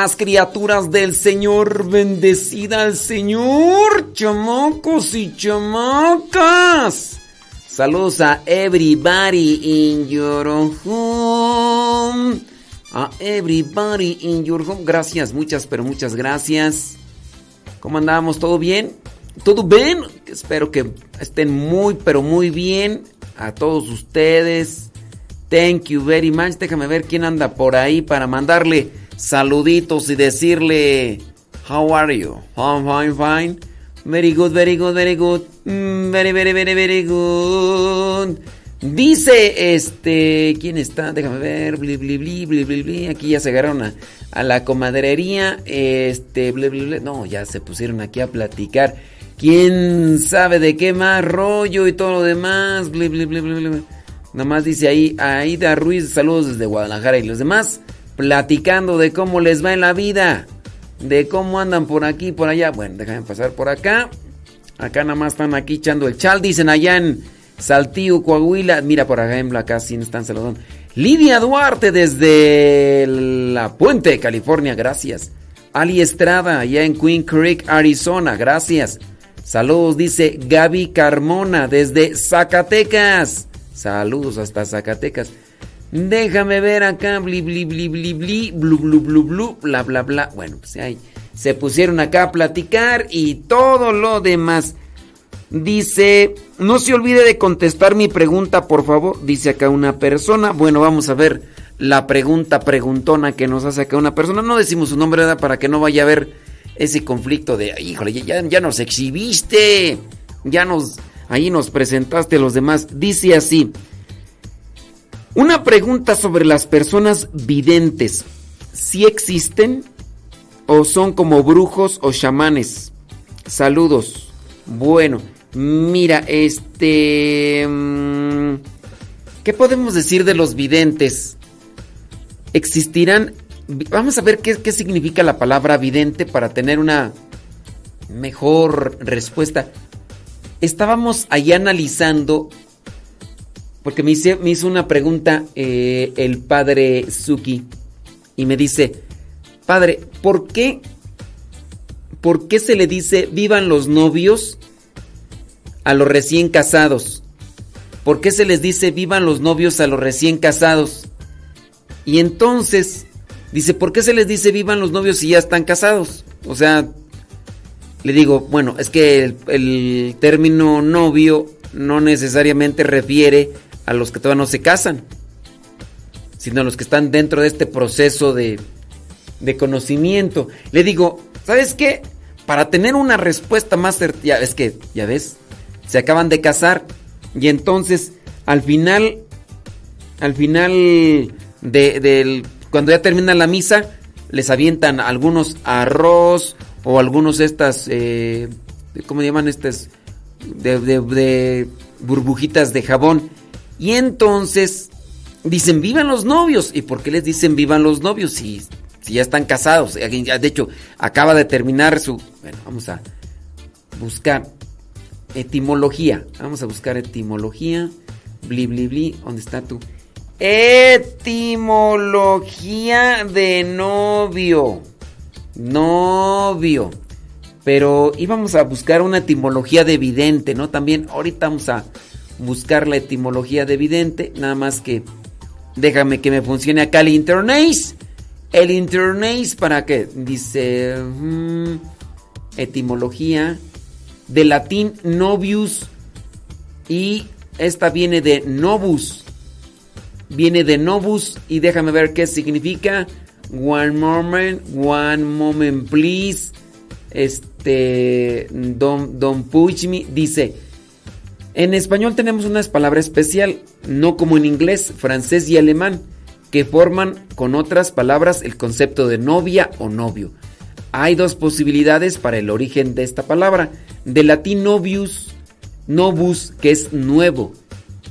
Criaturas del Señor. Bendecida al Señor, chamacos y chamacas. Saludos a everybody in your home. A everybody in your home. Gracias, muchas, pero muchas gracias. ¿Cómo andamos? ¿Todo bien? ¿Todo bien? Espero que estén muy, pero muy bien. A todos ustedes. Thank you very much. Déjame ver quién anda por ahí para mandarle saluditos y decirle, How are you? I'm fine, fine. Very good, very good, very good. Mm, very, very, very, very good. Dice este. ¿Quién está? Déjame ver. Bli, bli, bli, bli, bli. Aquí ya se agarraron a, la comadrería. Este. Bli, bli, bli. No, ya se pusieron aquí a platicar. ¿Quién sabe de qué más rollo y todo lo demás? Bli, bli, bli, bli, bli. Nada más dice ahí, Aida Ruiz, saludos desde Guadalajara y los demás, platicando de cómo les va en la vida, de cómo andan por aquí por allá. Bueno, déjame pasar por acá. Acá nada más están aquí echando el chal, dicen allá en Saltillo, Coahuila. Mira por ejemplo, acá sí están saludando. Lidia Duarte desde La Puente, California, gracias. Ali Estrada, allá en Queen Creek, Arizona, gracias. Saludos, dice Gaby Carmona desde Zacatecas. Saludos hasta Zacatecas. Déjame ver acá, bli, bli, bli, bli, bli, blu, blu, blu, blu, bla, bla, bla. Bueno, pues ahí se pusieron acá a platicar y todo lo demás. Dice, no se olvide de contestar mi pregunta, por favor. Dice acá una persona. Bueno, vamos a ver la pregunta preguntona que nos hace acá una persona. No decimos su nombre. Para que no vaya a haber ese conflicto de, híjole, ya, ya nos exhibiste. Ya nos Ahí nos presentaste los demás. Dice así. Una pregunta sobre las personas videntes. ¿Si existen o son como brujos o chamanes? Saludos. Bueno, mira, este... mm, ¿Qué podemos decir de los videntes? ¿Existirán... Vamos a ver qué, qué significa la palabra vidente para tener una mejor respuesta estábamos ahí analizando, porque me, hice- me hizo una pregunta eh, el padre Suki y me dice, padre, ¿por qué, ¿por qué se le dice vivan los novios a los recién casados? ¿Por qué se les dice vivan los novios a los recién casados? Y entonces, dice, ¿por qué se les dice vivan los novios si ya están casados? O sea, le digo, bueno, es que el, el término novio no necesariamente refiere a los que todavía no se casan, sino a los que están dentro de este proceso de, de conocimiento. Le digo, ¿sabes qué? Para tener una respuesta más certera, es que, ya ves, se acaban de casar y entonces al final, al final de, cuando ya termina la misa, les avientan algunos arroz o algunos estas, eh, ¿cómo llaman estas? De burbujitas de jabón. Y entonces dicen, vivan los novios. ¿Y por qué les dicen vivan los novios si, si ya están casados? De hecho, acaba de terminar su... Bueno, vamos a buscar etimología. Vamos a buscar etimología. Bli, bli, bli. ¿Dónde está tú? Etimología de novio. Novio. Pero íbamos a buscar una etimología de vidente, ¿no? También ahorita vamos a buscar la etimología de vidente. Nada más que déjame que me funcione acá el internet. El internet para qué? Dice mm, etimología de latín novius y esta viene de novus. Viene de novus y déjame ver qué significa. One moment, one moment please. Este, don't, don't push me. Dice, en español tenemos una palabra especial, no como en inglés, francés y alemán, que forman con otras palabras el concepto de novia o novio. Hay dos posibilidades para el origen de esta palabra. De latín novius, novus, que es nuevo.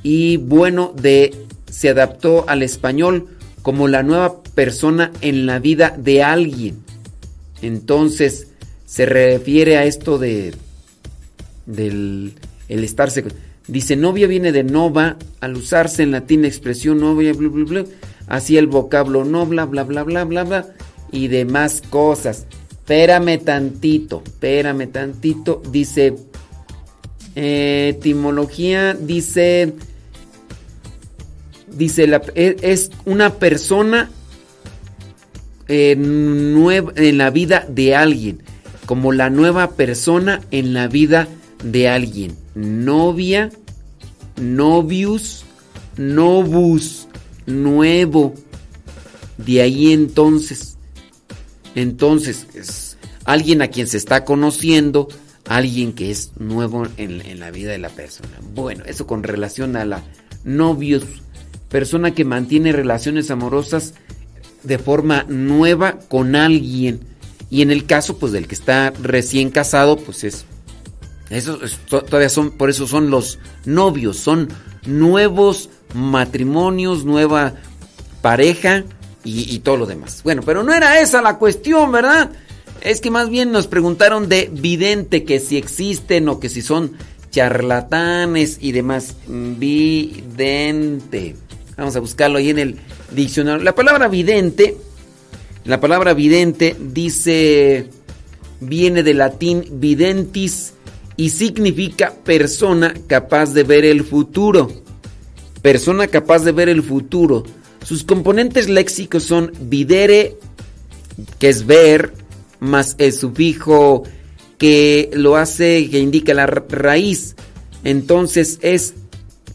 Y bueno, de se adaptó al español como la nueva persona en la vida de alguien. Entonces, se refiere a esto de del el estarse dice novia viene de nova al usarse en latín la expresión novia bla bla bla así el vocablo no bla bla bla bla bla bla y demás cosas. Espérame tantito, espérame tantito. Dice, eh, etimología, dice, dice, la- e- es una persona eh, nueva en la vida de alguien, como la nueva persona en la vida de alguien. Novia, novius, novus, nuevo. De ahí entonces, entonces es alguien a quien se está conociendo, alguien que es nuevo en, la vida de la persona. Bueno, eso con relación a la novios, persona que mantiene relaciones amorosas de forma nueva con alguien. Y en el caso, pues, del que está recién casado, pues es. Eso es- to- todavía son, por eso son los novios, son nuevos matrimonios, nueva pareja y, y todo lo demás. Bueno, pero no era esa la cuestión, ¿verdad? Es que más bien nos preguntaron de vidente, que si existen o que si son charlatanes y demás. Vidente. Vamos a buscarlo ahí en el diccionario. La palabra vidente, la palabra vidente dice, viene del latín videntis y significa persona capaz de ver el futuro. Persona capaz de ver el futuro. Sus componentes léxicos son videre, que es ver, más el sufijo que lo hace, que indica la ra- raíz. Entonces es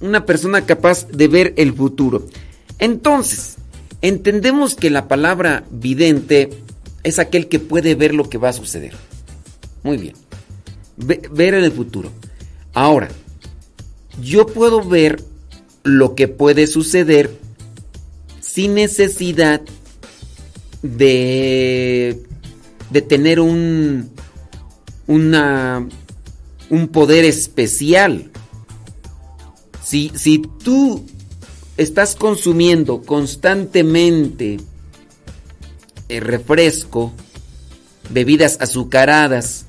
una persona capaz de ver el futuro. Entonces, entendemos que la palabra vidente es aquel que puede ver lo que va a suceder. Muy bien. Ve- ver en el futuro. Ahora, yo puedo ver lo que puede suceder sin necesidad de, de tener un, un poder especial. Si, si tú estás consumiendo constantemente eh, refresco, bebidas azucaradas,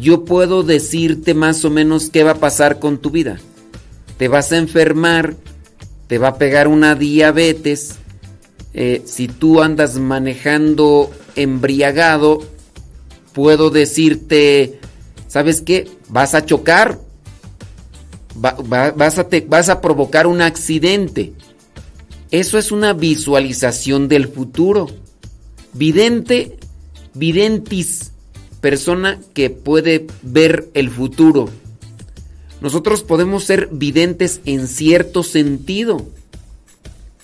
yo puedo decirte más o menos qué va a pasar con tu vida. Te vas a enfermar, te va a pegar una diabetes. eh, si tú andas manejando embriagado, puedo decirte, ¿sabes qué? Vas a chocar, Va- va- vas, a vas a provocar un accidente. Eso es una visualización del futuro. Vidente, videntis, persona que puede ver el futuro. Nosotros podemos ser videntes en cierto sentido.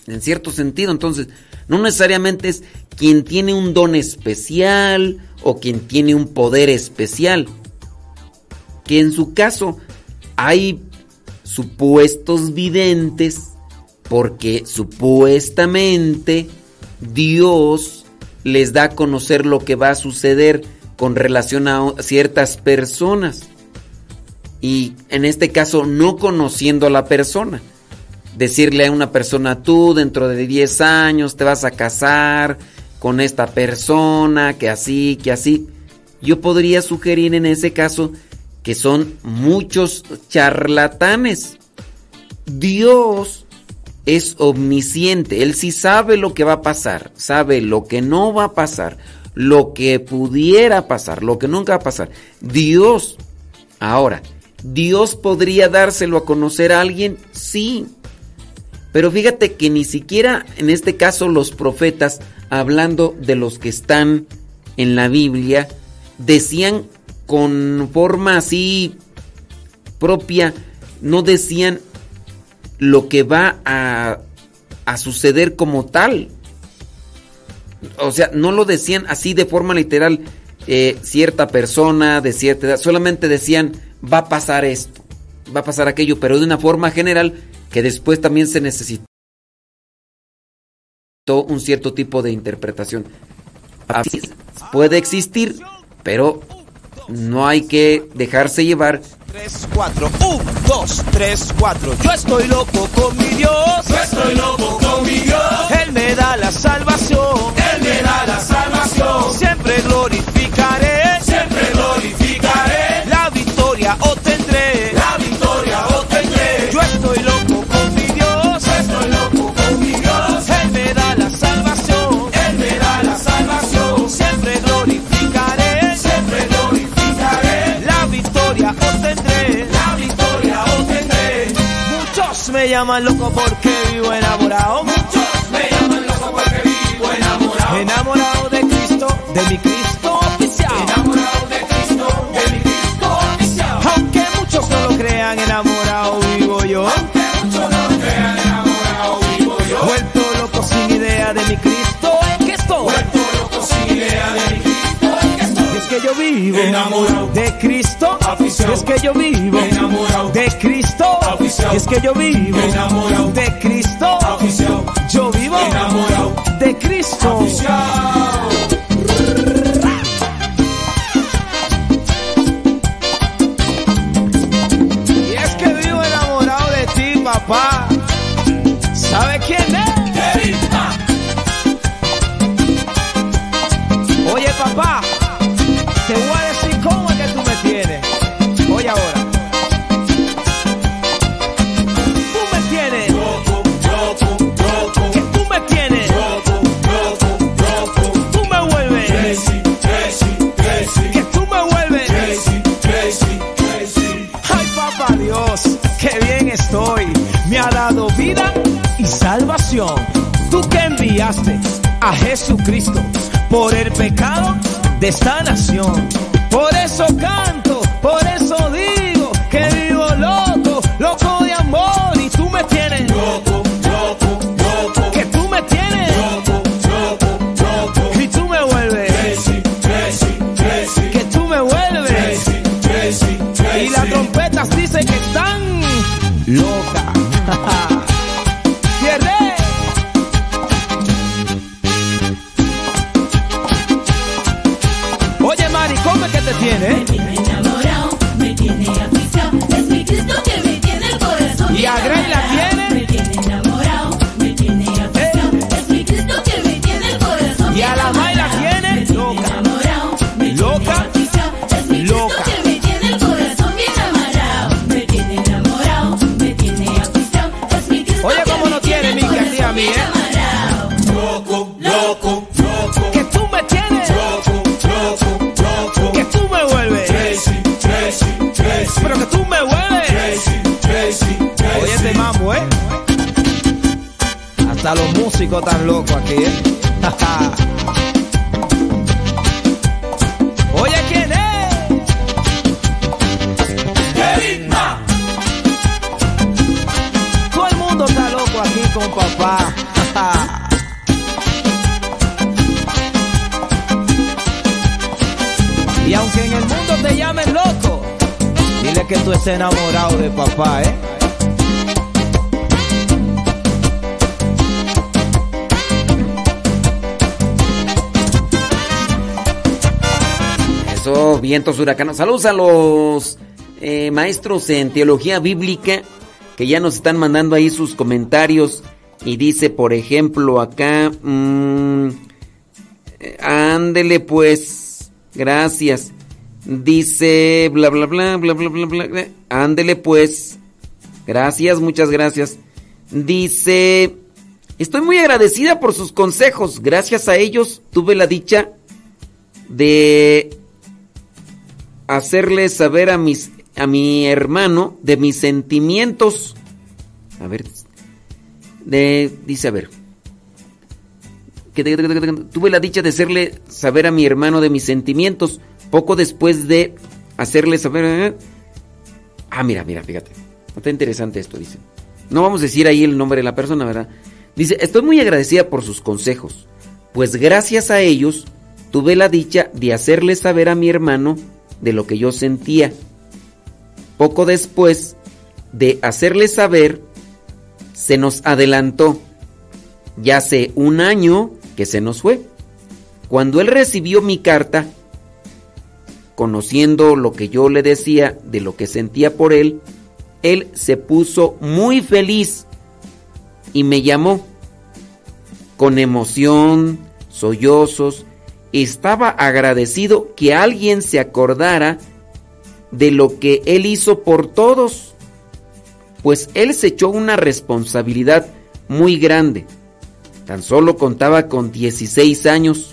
En cierto sentido, entonces, no necesariamente es quien tiene un don especial o quien tiene un poder especial. Que en su caso hay supuestos videntes porque supuestamente Dios les da a conocer lo que va a suceder con relación a ciertas personas. Y en este caso no conociendo a la persona. Decirle a una persona, tú dentro de 10 años te vas a casar con esta persona, que así, que así. Yo podría sugerir en ese caso que son muchos charlatanes. Dios es omnisciente, Él sí sabe lo que va a pasar, sabe lo que no va a pasar, lo que pudiera pasar, lo que nunca va a pasar. Dios, ahora, ¿Dios podría dárselo a conocer a alguien? Sí. Pero fíjate que ni siquiera en este caso los profetas, hablando de los que están en la Biblia, decían con forma así propia, no decían lo que va a, a suceder como tal. O sea, no lo decían así de forma literal, eh, cierta persona de cierta edad, solamente decían va a pasar esto, va a pasar aquello, pero de una forma general que después también se necesitó un cierto tipo de interpretación. Así es, puede existir, pero no hay que dejarse llevar 3, 4, 1, 2, 3, 4. Yo estoy loco con mi Dios. Yo estoy loco con mi Dios me da la salvación. Él me da la salvación. Siempre glorificaré. Siempre glorificaré. La victoria obtendré. La victoria obtendré. Yo estoy loco con mi Dios. Yo estoy loco con mi Dios. Él me da la salvación. Él me da la salvación. Siempre glorificaré. Siempre glorificaré. La victoria obtendré. La victoria obtendré. Muchos me llaman loco porque vivo enamorado. Muchos enamorado. De Cristo, de mi Cristo oficial. Enamorado de Cristo, de mi Cristo oficial. Aunque muchos no lo crean, enamorado vivo yo. Aunque muchos no lo crean, enamorado vivo yo. Vuelto loco sin idea de mi Cristo es que estoy. Vuelto loco sin idea de mi Cristo es que estoy. Es que yo vivo enamorado de Cristo. Es que yo vivo enamorado de Cristo. Es que yo vivo enamorado de Cristo. Yo vivo enamorado de Cristo. Y salvación. Tú que enviaste a Jesucristo por el pecado de esta nación. Por eso canto, tan locos aquí, ¿eh? Oye, ¿quién es? Todo el mundo está loco aquí con papá. y aunque en el mundo te llamen loco, dile que tú estés enamorado de papá, ¿eh? vientos. Saludos a los eh, maestros en teología bíblica que ya nos están mandando ahí sus comentarios. Y dice, por ejemplo, acá, mmm, ándele pues, gracias. Dice, bla, bla, bla, bla, bla, bla, bla, ándele pues. Gracias, muchas gracias. Dice, estoy muy agradecida por sus consejos. Gracias a ellos tuve la dicha de hacerle saber a mis a mi hermano de mis sentimientos. A ver, de, dice a ver. Que tuve la dicha de hacerle saber a mi hermano de mis sentimientos poco después de hacerle saber. eh, Ah, mira, mira, fíjate. Está interesante esto, dice. No vamos a decir ahí el nombre de la persona, ¿verdad? Dice, estoy muy agradecida por sus consejos, pues gracias a ellos tuve la dicha de hacerle saber a mi hermano de lo que yo sentía. Poco después de hacerle saber, se nos adelantó. Ya hace un año que se nos fue. Cuando él recibió mi carta, conociendo lo que yo le decía de lo que sentía por él, él se puso muy feliz y me llamó con emoción, sollozos. Estaba agradecido que alguien se acordara de lo que él hizo por todos, pues él se echó una responsabilidad muy grande. Tan solo contaba con 16 años.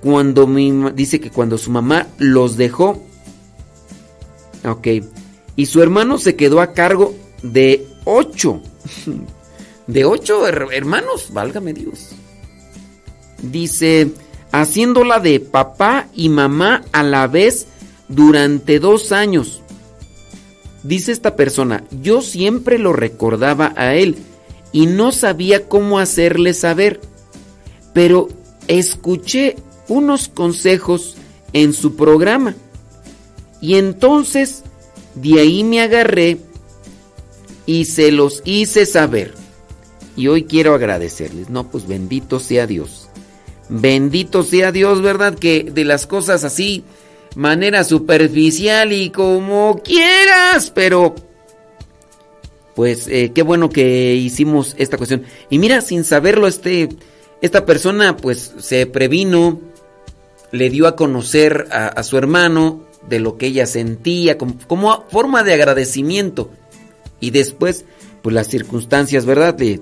Cuando mi dice que cuando su mamá los dejó, ok, y su hermano se quedó a cargo de ocho. De ocho her- hermanos, válgame Dios. Dice, haciéndola de papá y mamá a la vez durante dos años. Dice esta persona, yo siempre lo recordaba a él y no sabía cómo hacerle saber, pero escuché unos consejos en su programa y entonces de ahí me agarré y se los hice saber. Y hoy quiero agradecerles. No, pues bendito sea Dios. Bendito sea Dios, ¿verdad? Que de las cosas así, manera superficial y como quieras, pero pues eh, qué bueno que hicimos esta cuestión. Y mira, sin saberlo, este, esta persona pues se previno, le dio a conocer a, su hermano de lo que ella sentía, como, como forma de agradecimiento. Y después, pues las circunstancias, ¿verdad? Le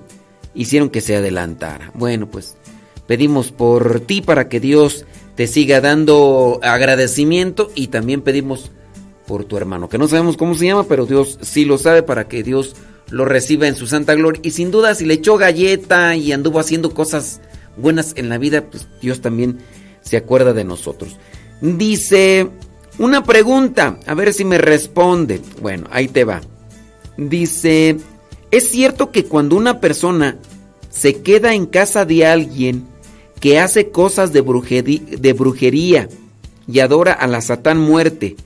hicieron que se adelantara. Bueno, pues pedimos por ti para que Dios te siga dando agradecimiento y también pedimos por tu hermano, que no sabemos cómo se llama, pero Dios sí lo sabe para que Dios lo reciba en su santa gloria. Y sin duda, si le echó galleta y anduvo haciendo cosas buenas en la vida, pues Dios también se acuerda de nosotros. Dice, una pregunta, a ver si me responde. Bueno, ahí te va. Dice, ¿es cierto que cuando una persona se queda en casa de alguien que hace cosas de, brujería y adora a la Satán muerte,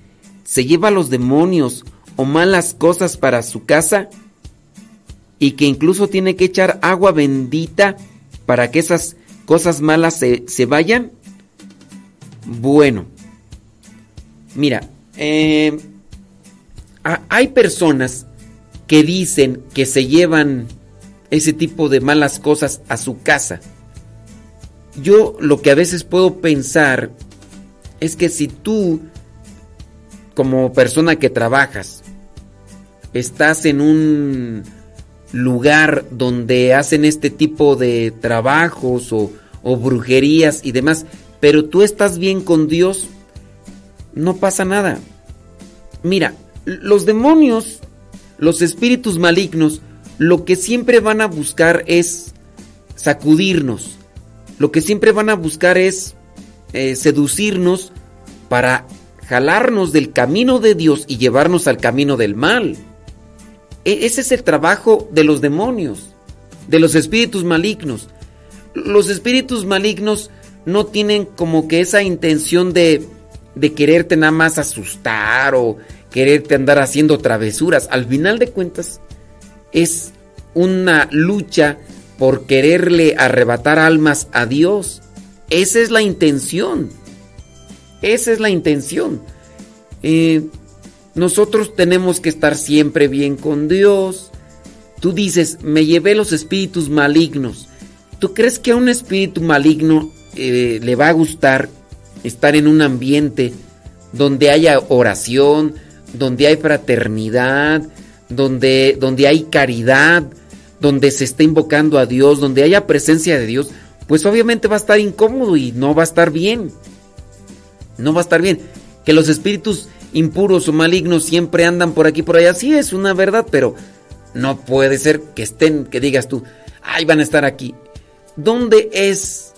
se lleva a los demonios o malas cosas para su casa? Y que incluso tiene que echar agua bendita para que esas cosas malas se, se vayan? Bueno, mira, eh, ha- hay personas que dicen que se llevan ese tipo de malas cosas a su casa. Yo lo que a veces puedo pensar es que si tú, como persona que trabajas, estás en un lugar donde hacen este tipo de trabajos o, brujerías y demás, pero tú estás bien con Dios, no pasa nada. Mira, los demonios, los espíritus malignos, lo que siempre van a buscar es sacudirnos. Lo que siempre van a buscar es eh, seducirnos para jalarnos del camino de Dios y llevarnos al camino del mal. E- ese es el trabajo de los demonios, de los espíritus malignos. Los espíritus malignos no tienen como que esa intención de, de quererte nada más asustar o quererte andar haciendo travesuras. Al final de cuentas, es una lucha por quererle arrebatar almas a Dios. Esa es la intención. Esa es la intención. Eh, nosotros tenemos que estar siempre bien con Dios. Tú dices, me llevé los espíritus malignos. ¿Tú crees que a un espíritu maligno eh, le va a gustar estar en un ambiente donde haya oración, donde hay fraternidad, donde, donde hay caridad, donde se está invocando a Dios, donde haya presencia de Dios? Pues obviamente va a estar incómodo y no va a estar bien. No va a estar bien. Que los espíritus impuros o malignos siempre andan por aquí por allá, sí es una verdad, pero no puede ser que estén, que digas tú, ay, van a estar aquí. ¿Dónde es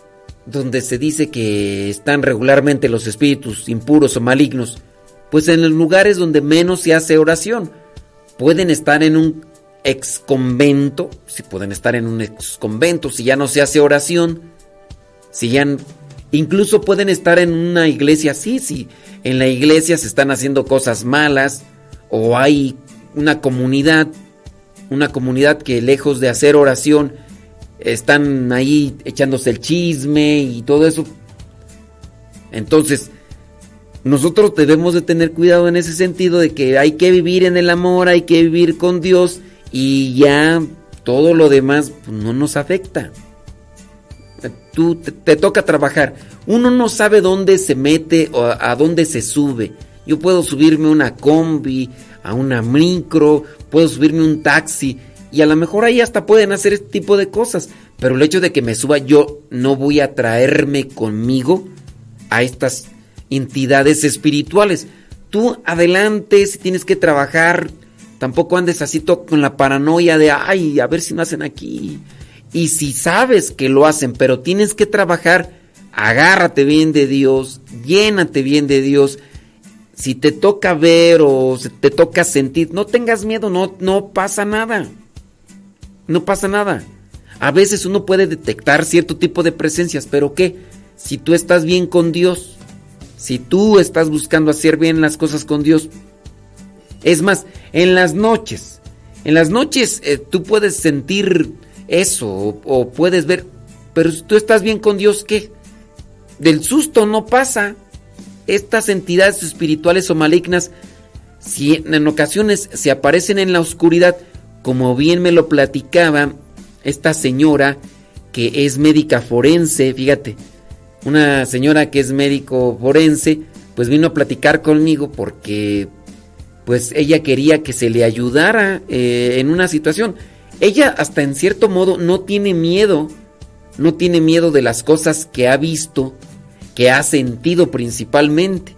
donde se dice que están regularmente los espíritus impuros o malignos? Pues en los lugares donde menos se hace oración. Pueden estar en un ex convento, si pueden estar en un ex convento, si ya no se hace oración, si ya incluso pueden estar en una iglesia, sí, sí, en la iglesia se están haciendo cosas malas o hay una comunidad, una comunidad que lejos de hacer oración están ahí echándose el chisme y todo eso. Entonces, nosotros debemos de tener cuidado en ese sentido de que hay que vivir en el amor, hay que vivir con Dios y ya todo lo demás pues, no nos afecta. Tú te, toca trabajar. Uno no sabe dónde se mete o a, dónde se sube. Yo puedo subirme una combi, a una micro, puedo subirme un taxi y a lo mejor ahí hasta pueden hacer este tipo de cosas. Pero el hecho de que me suba yo no voy a traerme conmigo a estas entidades espirituales. Tú adelante, si tienes que trabajar, Tampoco andes así con la paranoia de, ay, a ver si no hacen aquí. Y si sabes que lo hacen, pero tienes que trabajar, agárrate bien de Dios, llénate bien de Dios. Si te toca ver o te toca sentir, no tengas miedo, no, no pasa nada. No pasa nada. A veces uno puede detectar cierto tipo de presencias, pero ¿qué? Si tú estás bien con Dios, si tú estás buscando hacer bien las cosas con Dios, es más, en las noches, en las noches eh, tú puedes sentir eso o, o puedes ver, pero si tú estás bien con Dios, ¿qué? Del susto no pasa. Estas entidades espirituales o malignas, si en ocasiones se aparecen en la oscuridad, como bien me lo platicaba esta señora que es médica forense, fíjate, una señora que es médico forense, pues vino a platicar conmigo porque pues ella quería que se le ayudara eh, en una situación. Ella hasta en cierto modo no tiene miedo, no tiene miedo de las cosas que ha visto, que ha sentido principalmente.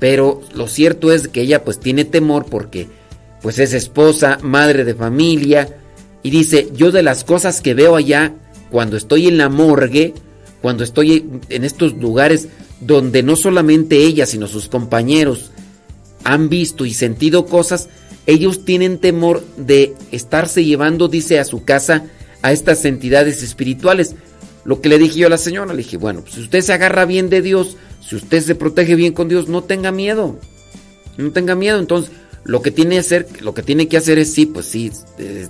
Pero lo cierto es que ella pues tiene temor porque pues es esposa, madre de familia y dice, yo de las cosas que veo allá cuando estoy en la morgue, cuando estoy en estos lugares donde no solamente ella, sino sus compañeros han visto y sentido cosas, ellos tienen temor de estarse llevando, dice, a su casa a estas entidades espirituales. Lo que le dije yo a la señora, le dije, bueno, pues si usted se agarra bien de Dios, si usted se protege bien con Dios, no tenga miedo. No tenga miedo. Entonces, lo que tiene que hacer, lo que tiene que hacer es sí, pues sí, eh,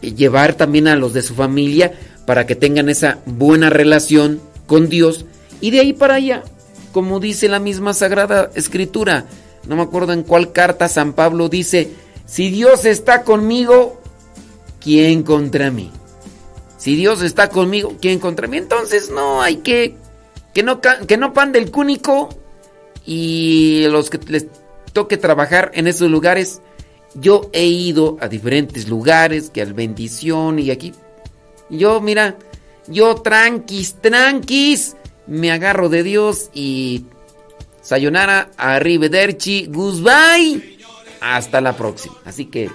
llevar también a los de su familia para que tengan esa buena relación con Dios y de ahí para allá, como dice la misma sagrada escritura, no me acuerdo en cuál carta San Pablo dice, si Dios está conmigo, ¿quién contra mí? Si Dios está conmigo, ¿quién contra mí? Entonces no hay que que no que no pan del cúnico y los que les toque trabajar en esos lugares. Yo he ido a diferentes lugares, que al bendición y aquí. Yo, mira, yo tranquis, tranquis, me agarro de Dios y sayonara, arrivederci, goodbye. Hasta la próxima. Así que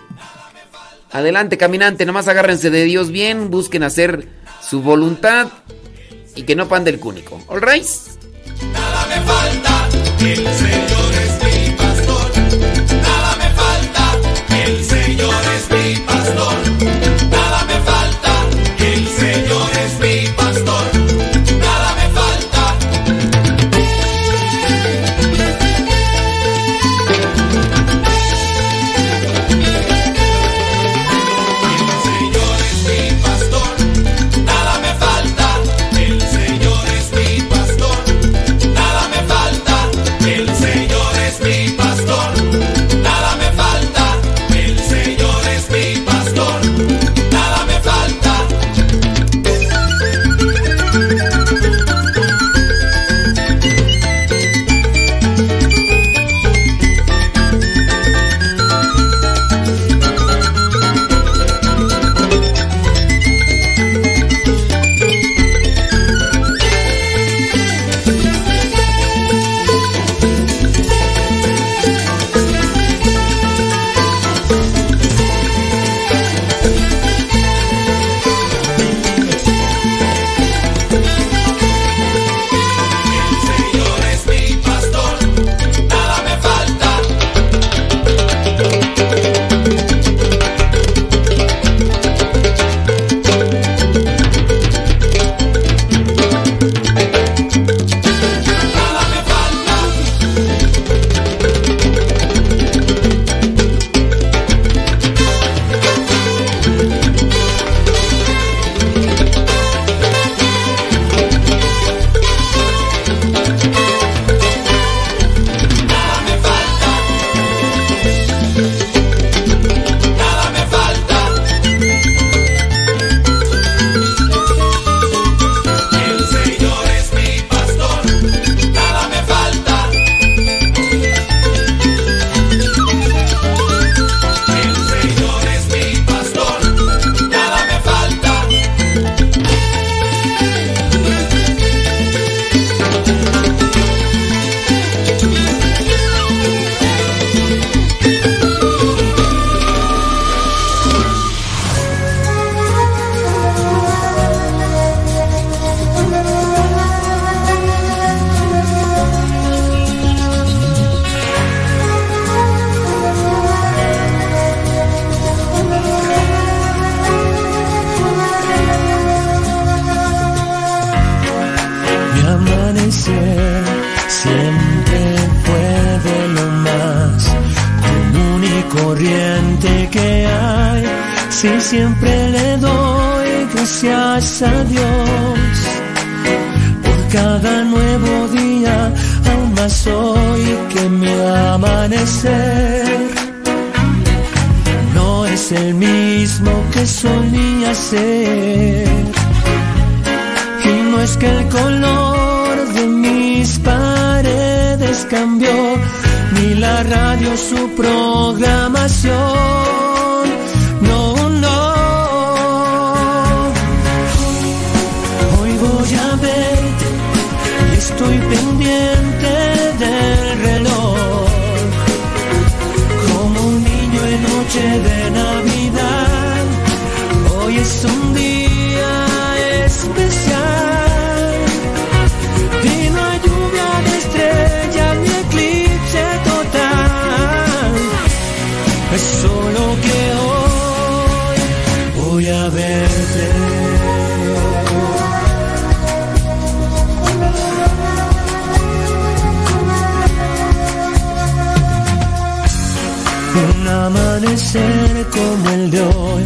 adelante, caminante, nomás agárrense de Dios bien, busquen hacer su voluntad y que no pan del cúnico. All right? El Señor solo que hoy voy a verte. Un amanecer como el de hoy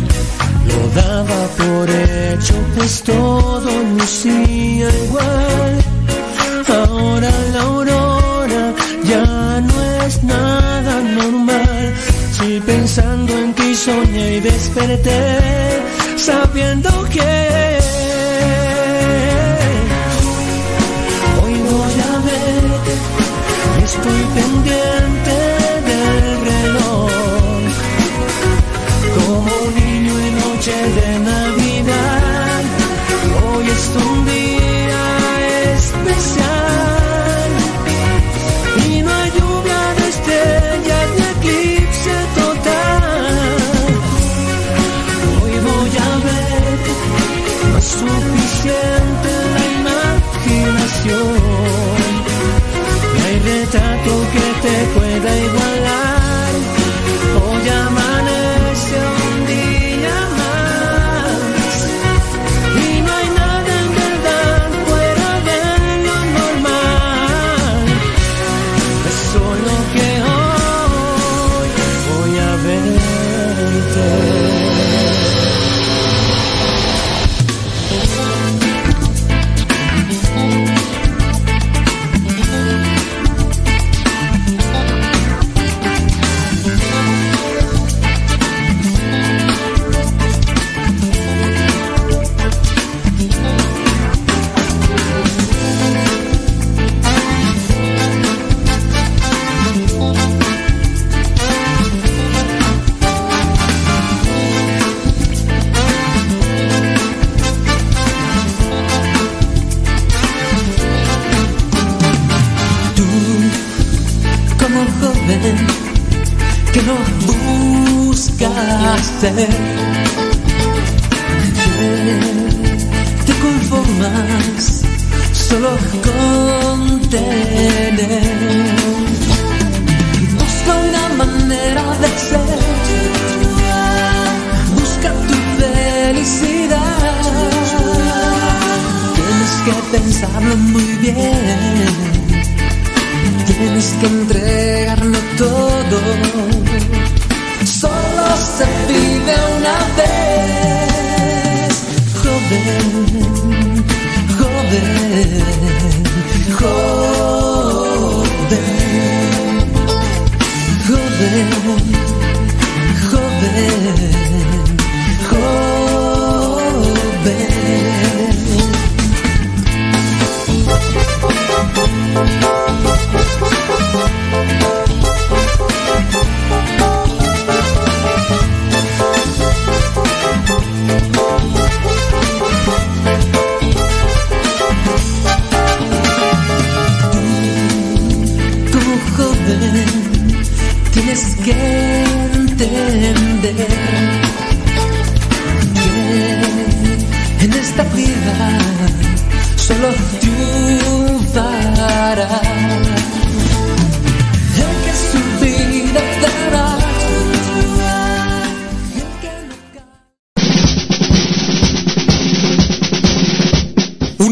lo daba por hecho, pues todo lucía igual. Ahora la aurora ya no es nada y desperté sabiendo que hoy voy a verte, estoy pendiente. usted.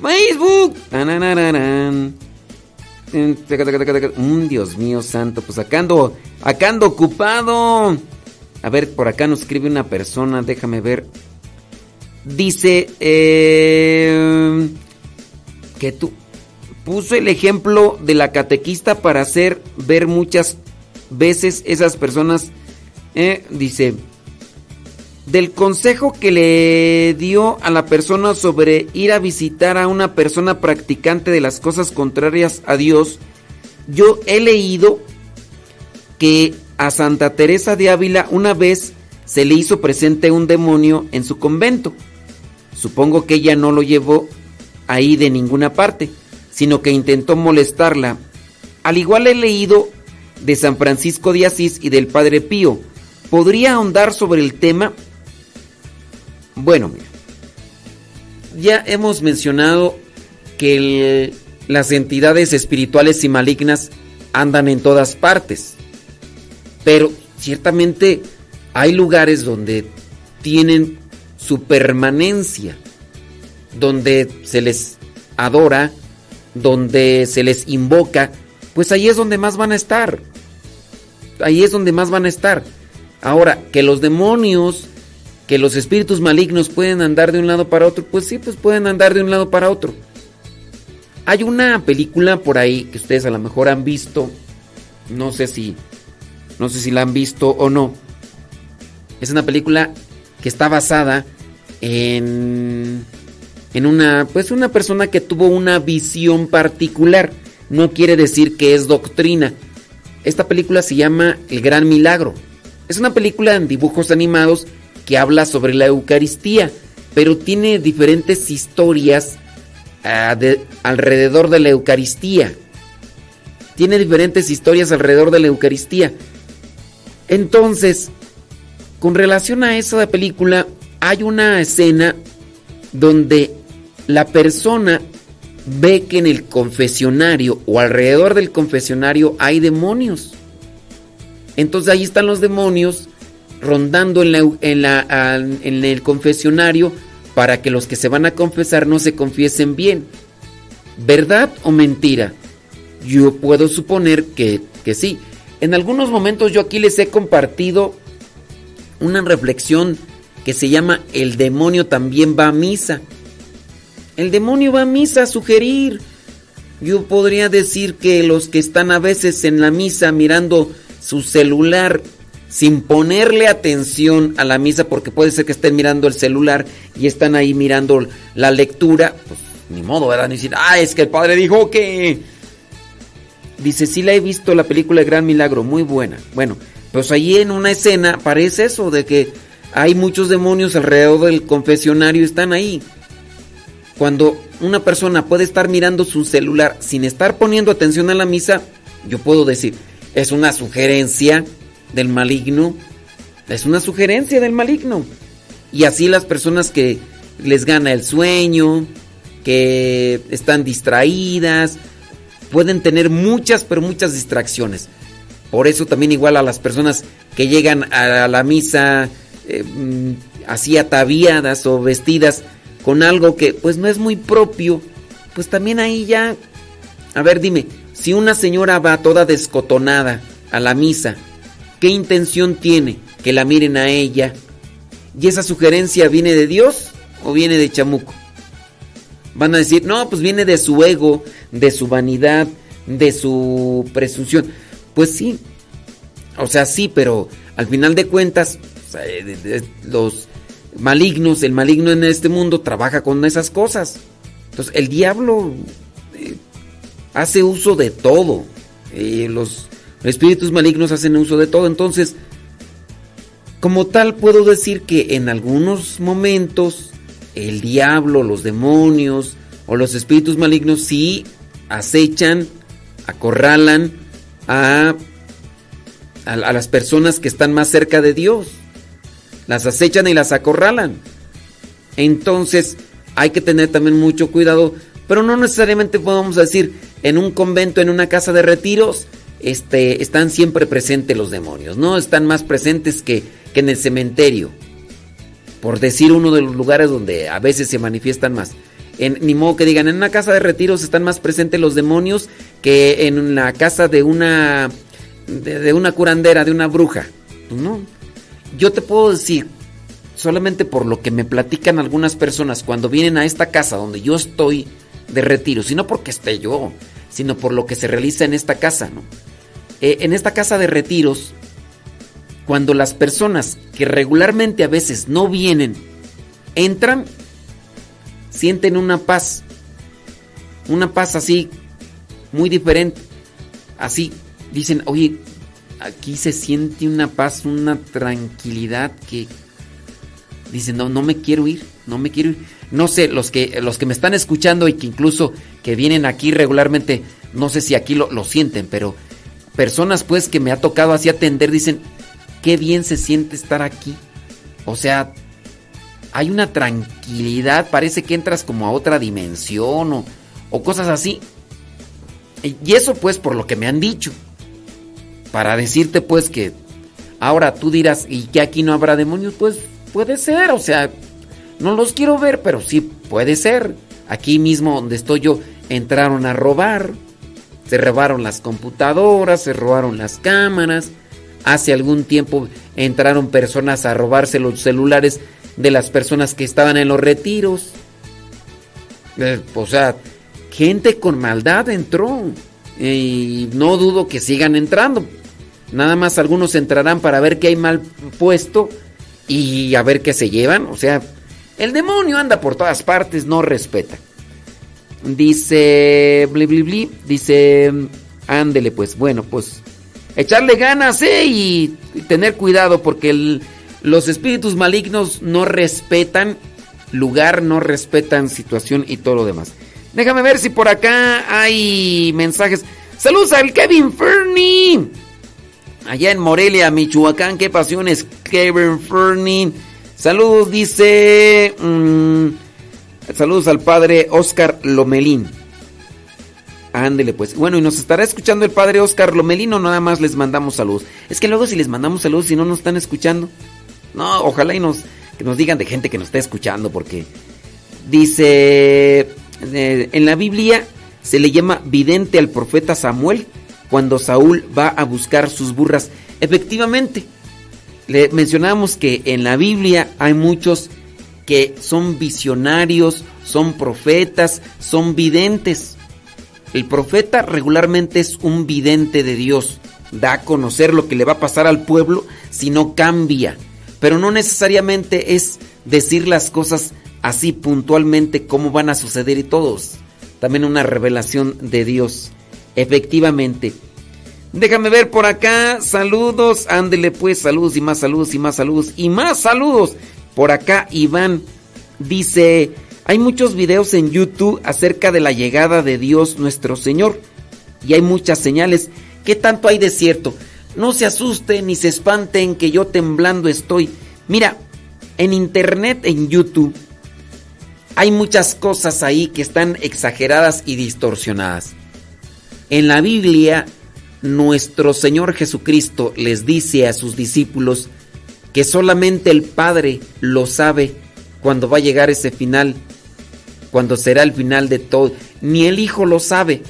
Facebook. Tananararán. Mm, Dios mío santo, pues acá ando, acá ando ocupado. A ver, por acá nos escribe una persona, déjame ver. Dice eh, que tú puso el ejemplo de la catequista para hacer ver muchas veces esas personas. eh, dice, del consejo que le dio a la persona sobre ir a visitar a una persona practicante de las cosas contrarias a Dios, yo he leído que a Santa Teresa de Ávila una vez se le hizo presente un demonio en su convento. Supongo que ella no lo llevó ahí de ninguna parte, sino que intentó molestarla. Al igual he leído de San Francisco de Asís y del Padre Pío. ¿Podría ahondar sobre el tema? Bueno, mira. Ya hemos mencionado que las entidades espirituales y malignas andan en todas partes. Pero ciertamente hay lugares donde tienen su permanencia, donde se les adora, donde se les invoca, pues ahí es donde más van a estar. Ahí es donde más van a estar. Ahora, que los demonios, que los espíritus malignos pueden andar de un lado para otro, pues sí, pues pueden andar de un lado para otro. Hay una película por ahí que ustedes a lo mejor han visto, no sé si no sé si la han visto o no. Es una película que está basada en en una pues una persona que tuvo una visión particular. No quiere decir que es doctrina. Esta película se llama El Gran Milagro. Es una película en dibujos animados que habla sobre la Eucaristía, pero tiene diferentes historias ah, de- alrededor de la Eucaristía. Tiene diferentes historias alrededor de la Eucaristía. Entonces, con relación a esa película, hay una escena donde la persona ve que en el confesionario o alrededor del confesionario hay demonios. Entonces ahí están los demonios rondando en, la, en, la- en el confesionario para que los que se van a confesar no se confiesen bien. ¿Verdad o mentira? Yo puedo suponer que, que sí. En algunos momentos yo aquí les he compartido una reflexión que se llama El demonio también va a misa. El demonio va a misa a sugerir. Yo podría decir que los que están a veces en la misa mirando su celular sin ponerle atención a la misa, porque puede ser que estén mirando el celular y están ahí mirando la lectura, pues ni modo, ¿verdad? Ni decir, ah, es que el padre dijo que... Dice, sí la he visto la película El Gran Milagro, muy buena. Bueno, pues ahí en una escena parece eso, de que hay muchos demonios alrededor del confesionario, están ahí. Cuando una persona puede estar mirando su celular sin estar poniendo atención a la misa, yo puedo decir, es una sugerencia del maligno. Es una sugerencia del maligno. Y así las personas que les gana el sueño, que están distraídas, pueden tener muchas, pero muchas distracciones. Por eso también igual a las personas que llegan a la misa eh, mm, así ataviadas o vestidas con algo que pues no es muy propio, pues también ahí ya... A ver, dime, si una señora va toda descotonada a la misa, ¿qué intención tiene? Que la miren a ella. ¿Y esa sugerencia viene de Dios o viene de chamuco? Van a decir, no, pues viene de su ego, de su vanidad, de su presunción. Pues sí, o sea, sí, pero al final de cuentas, de- los malignos, el maligno en este mundo trabaja con esas cosas. Entonces, el diablo eh, hace uso de todo. Eh, los espíritus malignos hacen uso de todo. Entonces, como tal, puedo decir que en algunos momentos el diablo, los demonios o los espíritus malignos sí acechan, acorralan a, a, a las personas que están más cerca de Dios. Las acechan y las acorralan. Entonces hay que tener también mucho cuidado, pero no necesariamente podemos decir en un convento, en una casa de retiros, este, están siempre presentes los demonios, ¿no? Están más presentes que, en el cementerio. Por decir uno de los lugares donde a veces se manifiestan más. En, ni modo que digan, en una casa de retiros están más presentes los demonios que en la casa de una, de, de una curandera, de una bruja. No. Yo te puedo decir, solamente por lo que me platican algunas personas cuando vienen a esta casa donde yo estoy de retiro, sino porque esté yo, sino por lo que se realiza en esta casa, ¿no? Eh, en esta casa de retiros, cuando las personas que regularmente a veces no vienen, entran, sienten una paz, una paz así, muy diferente, así, dicen, oye, aquí se siente una paz, una tranquilidad que dicen, no, no me quiero ir, no me quiero ir. No sé, los que, los que me están escuchando y que incluso que vienen aquí regularmente, no sé si aquí lo, lo sienten, pero personas pues que me ha tocado así atender dicen, qué bien se siente estar aquí. O sea, hay una tranquilidad, parece que entras como a otra dimensión o, o cosas así. Y eso pues por lo que me han dicho. Para decirte pues que ahora tú dirás, ¿y que aquí no habrá demonios? Pues puede ser, o sea, no los quiero ver, pero sí puede ser. Aquí mismo donde estoy yo entraron a robar, se robaron las computadoras, se robaron las cámaras. Hace algún tiempo entraron personas a robarse los celulares de las personas que estaban en los retiros. Eh, o sea, gente con maldad entró. Y no dudo que sigan entrando. Nada más algunos entrarán para ver qué hay mal puesto y a ver qué se llevan. O sea, el demonio anda por todas partes, no respeta. Dice, bli, bli, bli, dice, ándele pues, bueno, pues, echarle ganas, ¿eh? Y, tener cuidado porque los espíritus malignos no respetan lugar, no respetan situación y todo lo demás. Déjame ver si por acá hay mensajes. Saludos al Kevin Fernie. Allá en Morelia, Michoacán, qué pasiones, Kevin Fernie. Saludos, dice. Mmm, saludos al padre Oscar Lomelín. Ándele pues. Bueno, y nos estará escuchando el padre Oscar Lomelín o nada más les mandamos saludos. Es que luego si les mandamos saludos si no nos están escuchando. No, ojalá y nos, que nos digan de gente que nos está escuchando porque dice eh, en la Biblia se le llama vidente al profeta Samuel cuando Saúl va a buscar sus burras. Efectivamente, le mencionamos que en la Biblia hay muchos que son visionarios, son profetas, son videntes. El profeta regularmente es un vidente de Dios, da a conocer lo que le va a pasar al pueblo si no cambia, pero no necesariamente es decir las cosas así puntualmente cómo van a suceder y todos. También una revelación de Dios. Efectivamente. Déjame ver por acá. Saludos. Ándele pues. Saludos y más saludos y más saludos y más saludos. Por acá Iván dice, hay muchos videos en YouTube acerca de la llegada de Dios nuestro Señor. Y hay muchas señales. ¿Qué tanto hay de cierto? No se asusten ni se espanten que yo temblando estoy. Mira, en internet, en YouTube, hay muchas cosas ahí que están exageradas y distorsionadas. En la Biblia, nuestro Señor Jesucristo les dice a sus discípulos que solamente el Padre lo sabe cuando va a llegar ese final, cuando será el final de todo. Ni el Hijo lo sabe.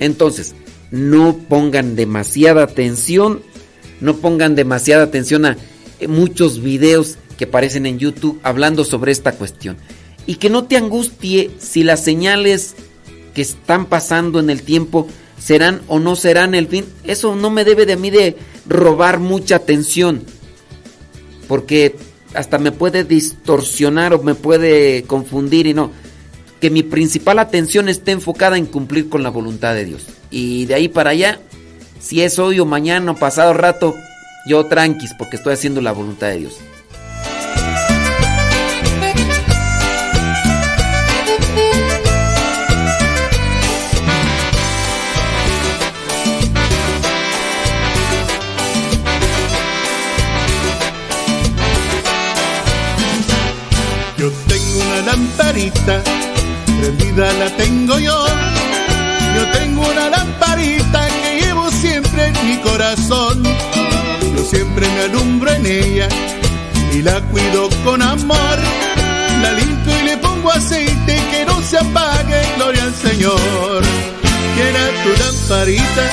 Entonces, no pongan demasiada atención, no pongan demasiada atención a muchos videos que aparecen en YouTube hablando sobre esta cuestión. Y que no te angustie si las señales que están pasando en el tiempo serán o no serán el fin. Eso no me debe de mí de robar mucha atención. Porque hasta me puede distorsionar o me puede confundir y no. Que mi principal atención esté enfocada en cumplir con la voluntad de Dios. Y de ahí para allá, si es hoy o mañana o pasado rato, yo tranquis porque estoy haciendo la voluntad de Dios. Lamparita, prendida la tengo yo. Yo tengo una lamparita que llevo siempre en mi corazón. Yo siempre me alumbro en ella y la cuido con amor. La limpio y le pongo aceite que no se apague, gloria al Señor. Quiera tu lamparita,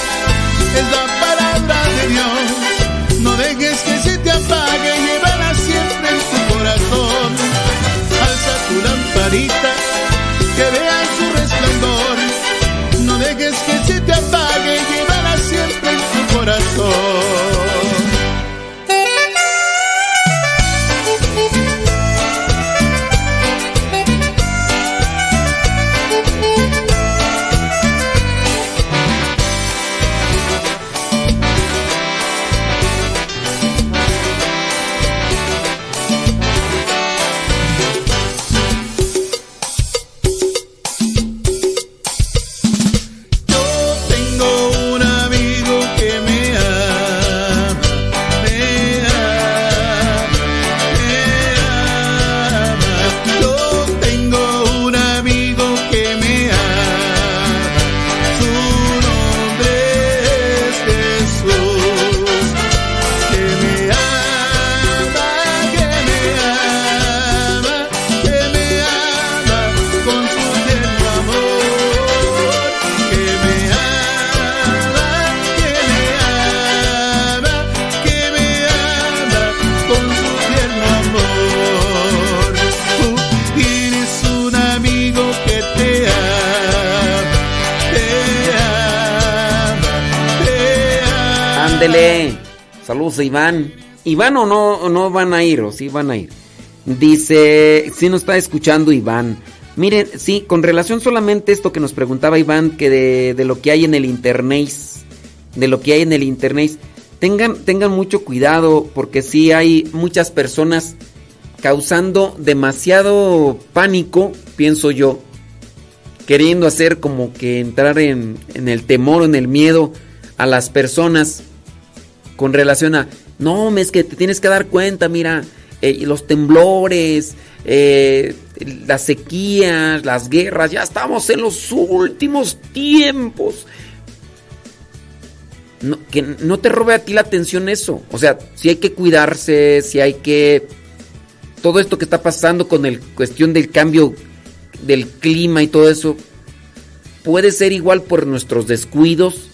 es la palabra de Dios. No dejes que se te apague, que vean su resplandor. No dejes que se te apague, llévala siempre en tu corazón. A Iván. ¿Iván o no, no van a ir? ¿O sí van a ir? Dice, si nos está escuchando Iván. Miren, sí, con relación solamente esto que nos preguntaba Iván, que de, lo que hay en el internet, de lo que hay en el internet, tengan, tengan mucho cuidado porque sí hay muchas personas causando demasiado pánico, pienso yo, queriendo hacer como que entrar en, en el temor en el miedo a las personas con relación a, no, es que te tienes que dar cuenta, mira, eh, los temblores, eh, las sequías, las guerras, ya estamos en los últimos tiempos. Que no te robe a ti la atención eso. O sea, si hay que cuidarse, si hay que... Todo esto que está pasando con el cuestión del cambio del clima y todo eso, puede ser igual por nuestros descuidos,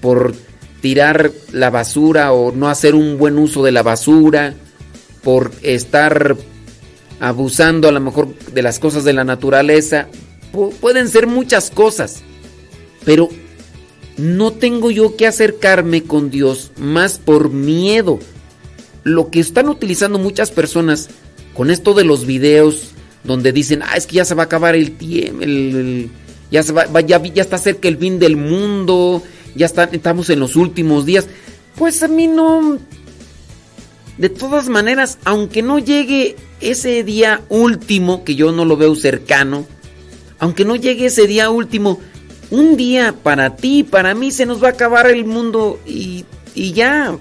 por tirar la basura o no hacer un buen uso de la basura, por estar abusando a lo mejor de las cosas de la naturaleza. Pu- pueden ser muchas cosas, pero no tengo yo que acercarme con Dios más por miedo. Lo que están utilizando muchas personas con esto de los videos donde dicen, ah, es que ya se va a acabar el tiempo, ya, se va- ya, ya está cerca el fin del mundo, ya estamos en los últimos días. Pues a mí no... De todas maneras, aunque no llegue ese día último, que yo no lo veo cercano, aunque no llegue ese día último, un día para ti, para mí se nos va a acabar el mundo y, y ya.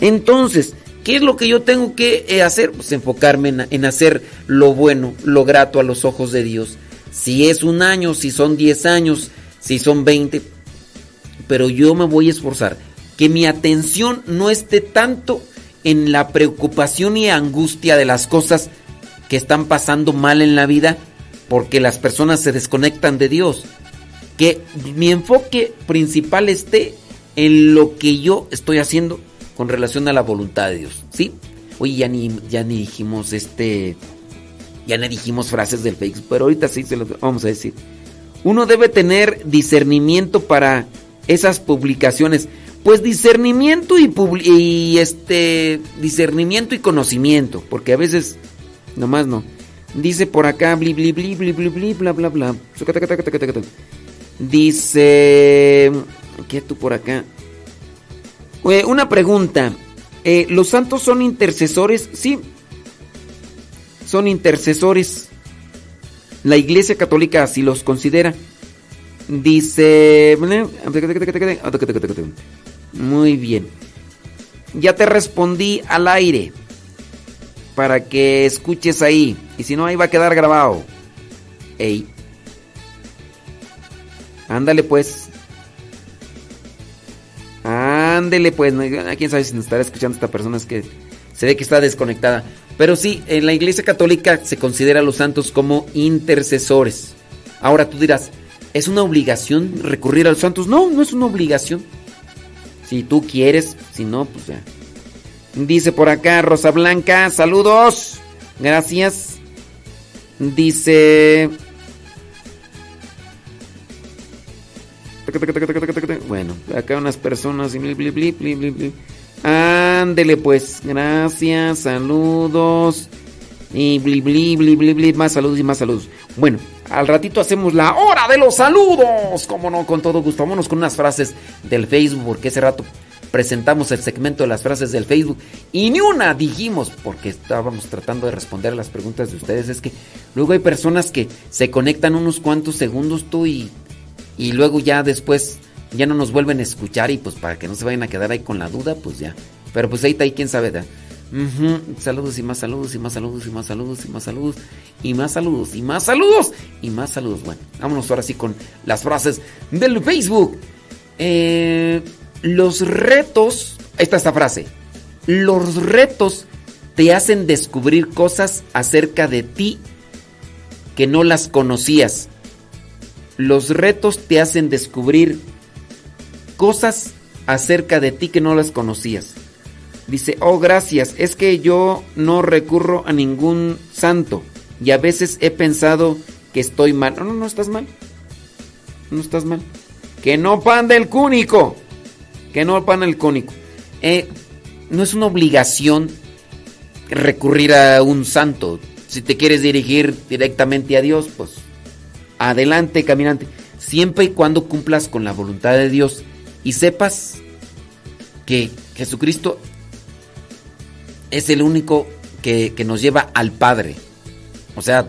Entonces, ¿qué es lo que yo tengo que eh, hacer? Pues enfocarme en, en hacer lo bueno, lo grato a los ojos de Dios. Si es un año, si son 10 años, si son 20, pero yo me voy a esforzar. Que mi atención no esté tanto en la preocupación y angustia de las cosas que están pasando mal en la vida porque las personas se desconectan de Dios. Que mi enfoque principal esté en lo que yo estoy haciendo con relación a la voluntad de Dios. ¿Sí? Oye, ya ni, ya ni dijimos este. Ya ni dijimos frases del Facebook, pero ahorita sí se lo vamos a decir. Uno debe tener discernimiento para esas publicaciones. Pues discernimiento y, este discernimiento y conocimiento, porque a veces nomás no. Dice por acá bli bli. Dice ¿qué tú por acá? Una pregunta. Eh, ¿Los santos son intercesores? Sí. Son intercesores. La Iglesia Católica así los considera. Dice... Muy bien. Ya te respondí al aire. Para que escuches ahí. Y si no, ahí va a quedar grabado. Ey. Ándale pues. Ándele pues. ¿Quién sabe si nos estará escuchando esta persona? Es que se ve que está desconectada. Pero sí, en la iglesia católica se considera a los santos como intercesores. Ahora tú dirás, ¿es una obligación recurrir a los santos? No, no es una obligación. Si tú quieres, si no, pues ya. Dice por acá Rosa Blanca, saludos. Gracias. Dice... Bueno, acá unas personas y. Ándele pues, gracias, saludos. Y bli, bli, bli, bli, bli, más saludos y más saludos. Bueno, al ratito hacemos la hora de los saludos. Como no, con todo gusto. Vámonos con unas frases del Facebook, porque ese rato presentamos el segmento de las frases del Facebook y ni una dijimos porque estábamos tratando de responder a las preguntas de ustedes. Es que luego hay personas que se conectan unos cuantos segundos tú y, y luego ya después ya no nos vuelven a escuchar y pues para que no se vayan a quedar ahí con la duda, pues ya. Pero pues ahí está ahí, quién sabe. ¿verdad? Saludos y más saludos y más saludos y más saludos y más saludos y más saludos y más saludos y más saludos. Bueno, vámonos ahora sí con las frases del Facebook. Eh, los retos, ahí está esta frase. Los retos te hacen descubrir cosas acerca de ti que no las conocías. Los retos te hacen descubrir cosas acerca de ti que no las conocías. Dice, oh gracias, es que yo no recurro a ningún santo y a veces he pensado que estoy mal. No, no, no estás mal. No estás mal. Que no pan del cúnico. Que no pan el cúnico. Eh, no es una obligación recurrir a un santo. Si te quieres dirigir directamente a Dios, pues adelante, caminante. Siempre y cuando cumplas con la voluntad de Dios y sepas que Jesucristo es el único que, que nos lleva al Padre. O sea,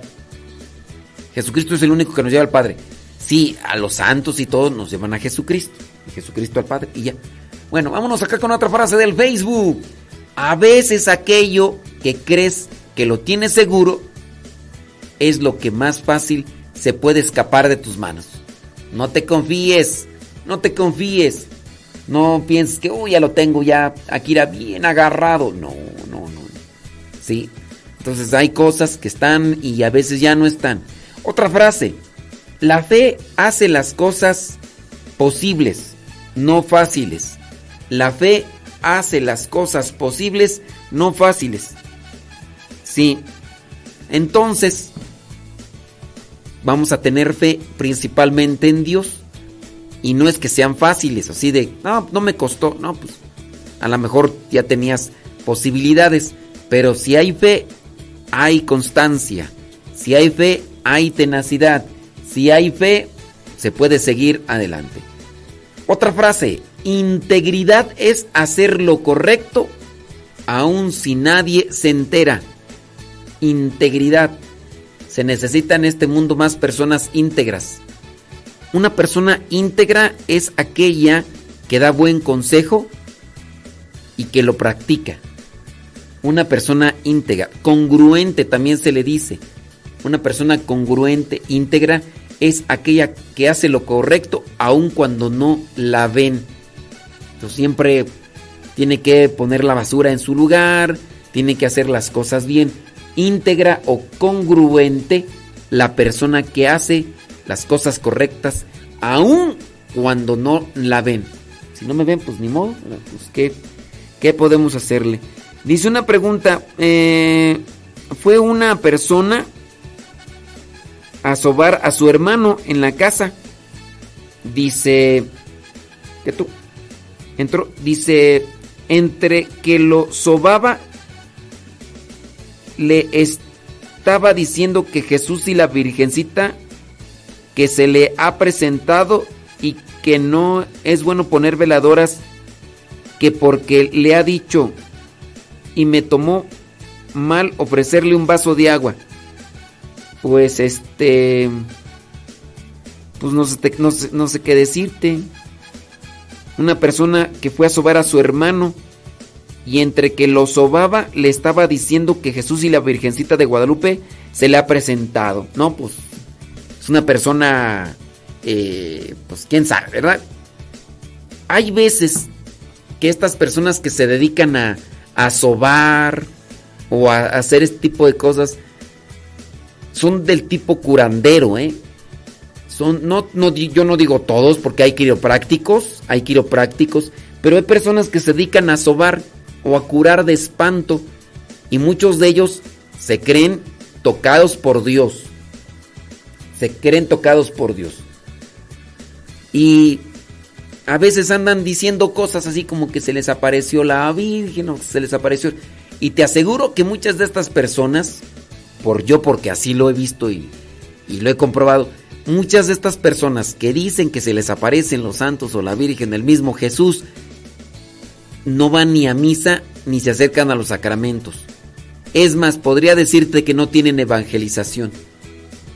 Jesucristo es el único que nos lleva al Padre. Sí, a los santos y todos nos llevan a Jesucristo. Jesucristo al Padre y ya. Bueno, vámonos acá con otra frase del Facebook. A veces aquello que crees que lo tienes seguro es lo que más fácil se puede escapar de tus manos. No te confíes, no te confíes. No pienses que, ya lo tengo ya, aquí era bien agarrado. No, no, no. Sí. Entonces hay cosas que están y a veces ya no están. Otra frase. La fe hace las cosas posibles, no fáciles. La fe hace las cosas posibles, no fáciles. Sí. Entonces, vamos a tener fe principalmente en Dios. Y no es que sean fáciles, así de, no, no me costó, no, pues a lo mejor ya tenías posibilidades, pero si hay fe, hay constancia, si hay fe, hay tenacidad, si hay fe, se puede seguir adelante. Otra frase, integridad es hacer lo correcto aun si nadie se entera. Integridad. Se necesita en este mundo más personas íntegras. Una persona íntegra es aquella que da buen consejo y que lo practica. Una persona íntegra, congruente también se le dice. Una persona congruente, íntegra, es aquella que hace lo correcto aun cuando no la ven. Entonces siempre tiene que poner la basura en su lugar, tiene que hacer las cosas bien. Íntegra o congruente la persona que hace las cosas correctas aun cuando no la ven. Si no me ven, pues ni modo. Pues, ¿qué, qué podemos hacerle? Dice una pregunta. eh, fue una persona a sobar a su hermano en la casa. Dice. que tú? Entró. Dice. Entre que lo sobaba. Le estaba diciendo que Jesús y la Virgencita. Que se le ha presentado. Y que no es bueno poner veladoras. Que porque le ha dicho. Y me tomó mal ofrecerle un vaso de agua pues este pues no sé, no sé, no sé qué decirte una persona que fue a sobar a su hermano y entre que lo sobaba le estaba diciendo que Jesús y la Virgencita de Guadalupe se le ha presentado. No, pues una persona, eh, pues quién sabe, ¿verdad? Hay veces que estas personas que se dedican a, a sobar o a hacer este tipo de cosas son del tipo curandero, ¿eh? Son, no, no, yo no digo todos porque hay quiroprácticos, hay quiroprácticos, pero hay personas que se dedican a sobar o a curar de espanto y muchos de ellos se creen tocados por Dios. Se creen tocados por Dios. Y a veces andan diciendo cosas así como que se les apareció la Virgen o se les apareció. Y te aseguro que muchas de estas personas, por yo porque así lo he visto y, y lo he comprobado, muchas de estas personas que dicen que se les aparecen los santos o la Virgen, el mismo Jesús, no van ni a misa ni se acercan a los sacramentos. Es más, podría decirte que no tienen evangelización.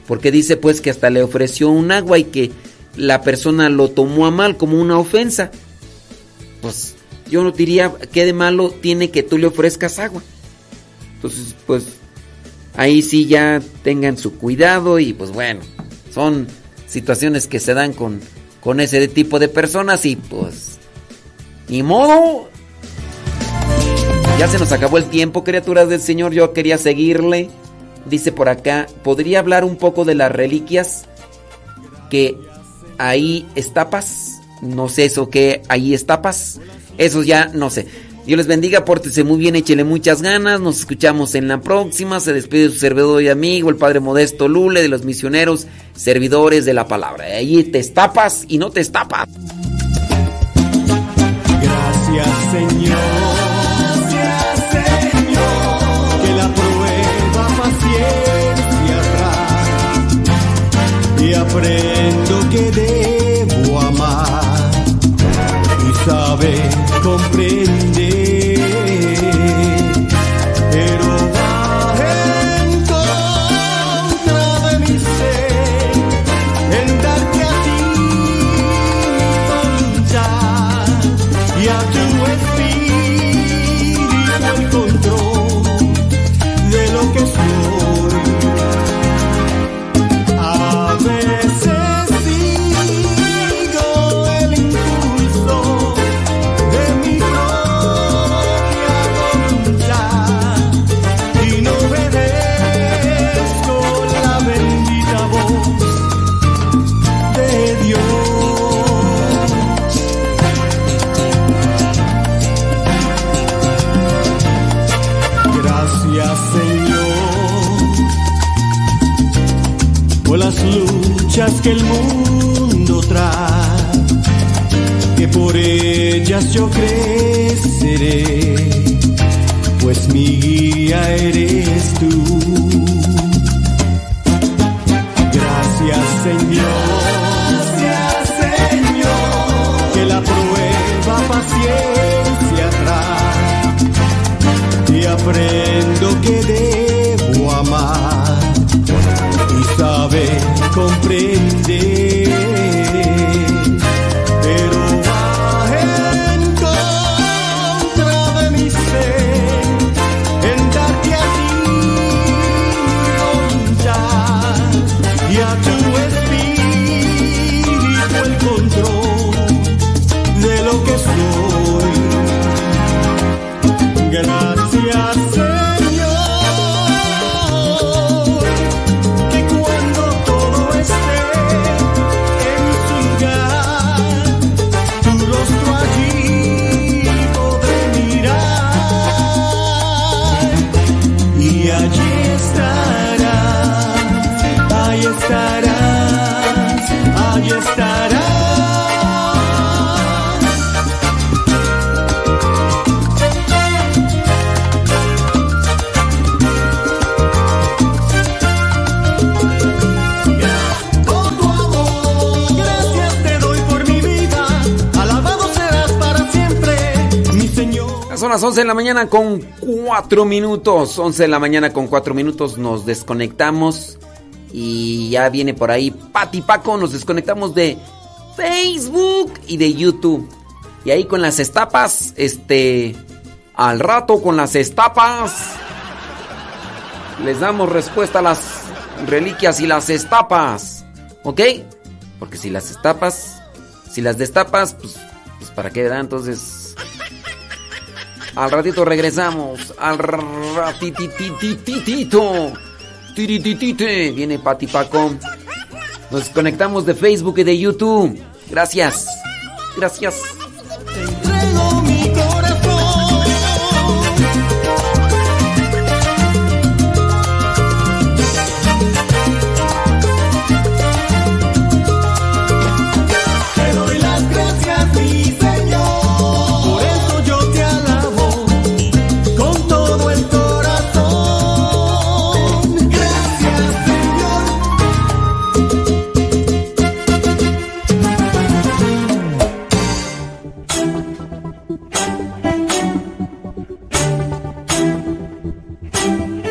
Porque dice pues que hasta le ofreció un agua y que la persona lo tomó a mal como una ofensa. Pues yo no diría qué de malo tiene que tú le ofrezcas agua. Entonces, pues ahí sí ya tengan su cuidado y pues bueno, son situaciones que se dan con, con ese tipo de personas y pues ni modo. Ya se nos acabó el tiempo, criaturas del Señor. Yo quería seguirle. Dice por acá, ¿podría hablar un poco de las reliquias que ahí estapas? No sé eso que ahí estapas. Eso ya no sé. Dios les bendiga, pórtese muy bien, échele muchas ganas. Nos escuchamos en la próxima. Se despide su servidor y amigo, el Padre Modesto Lule, de los misioneros, servidores de la palabra. Ahí te estapas y no te estapas. Gracias, Señor. Aprendo que debo amar. Y saber comprender. 11 de la mañana con 4 minutos. 11 de la mañana con 4 minutos nos desconectamos. Y ya viene por ahí Pati Paco. Nos desconectamos de Facebook y de YouTube. Y ahí con las estapas, este. Al rato con las estapas. Les damos respuesta a las reliquias y las estapas. ¿Ok? Porque si las estapas, si las destapas, pues, pues para qué da entonces. Al ratito regresamos. Al ratitititito. Tirititite. Viene Pati Paco. Nos conectamos de Facebook y de YouTube. Gracias. Gracias.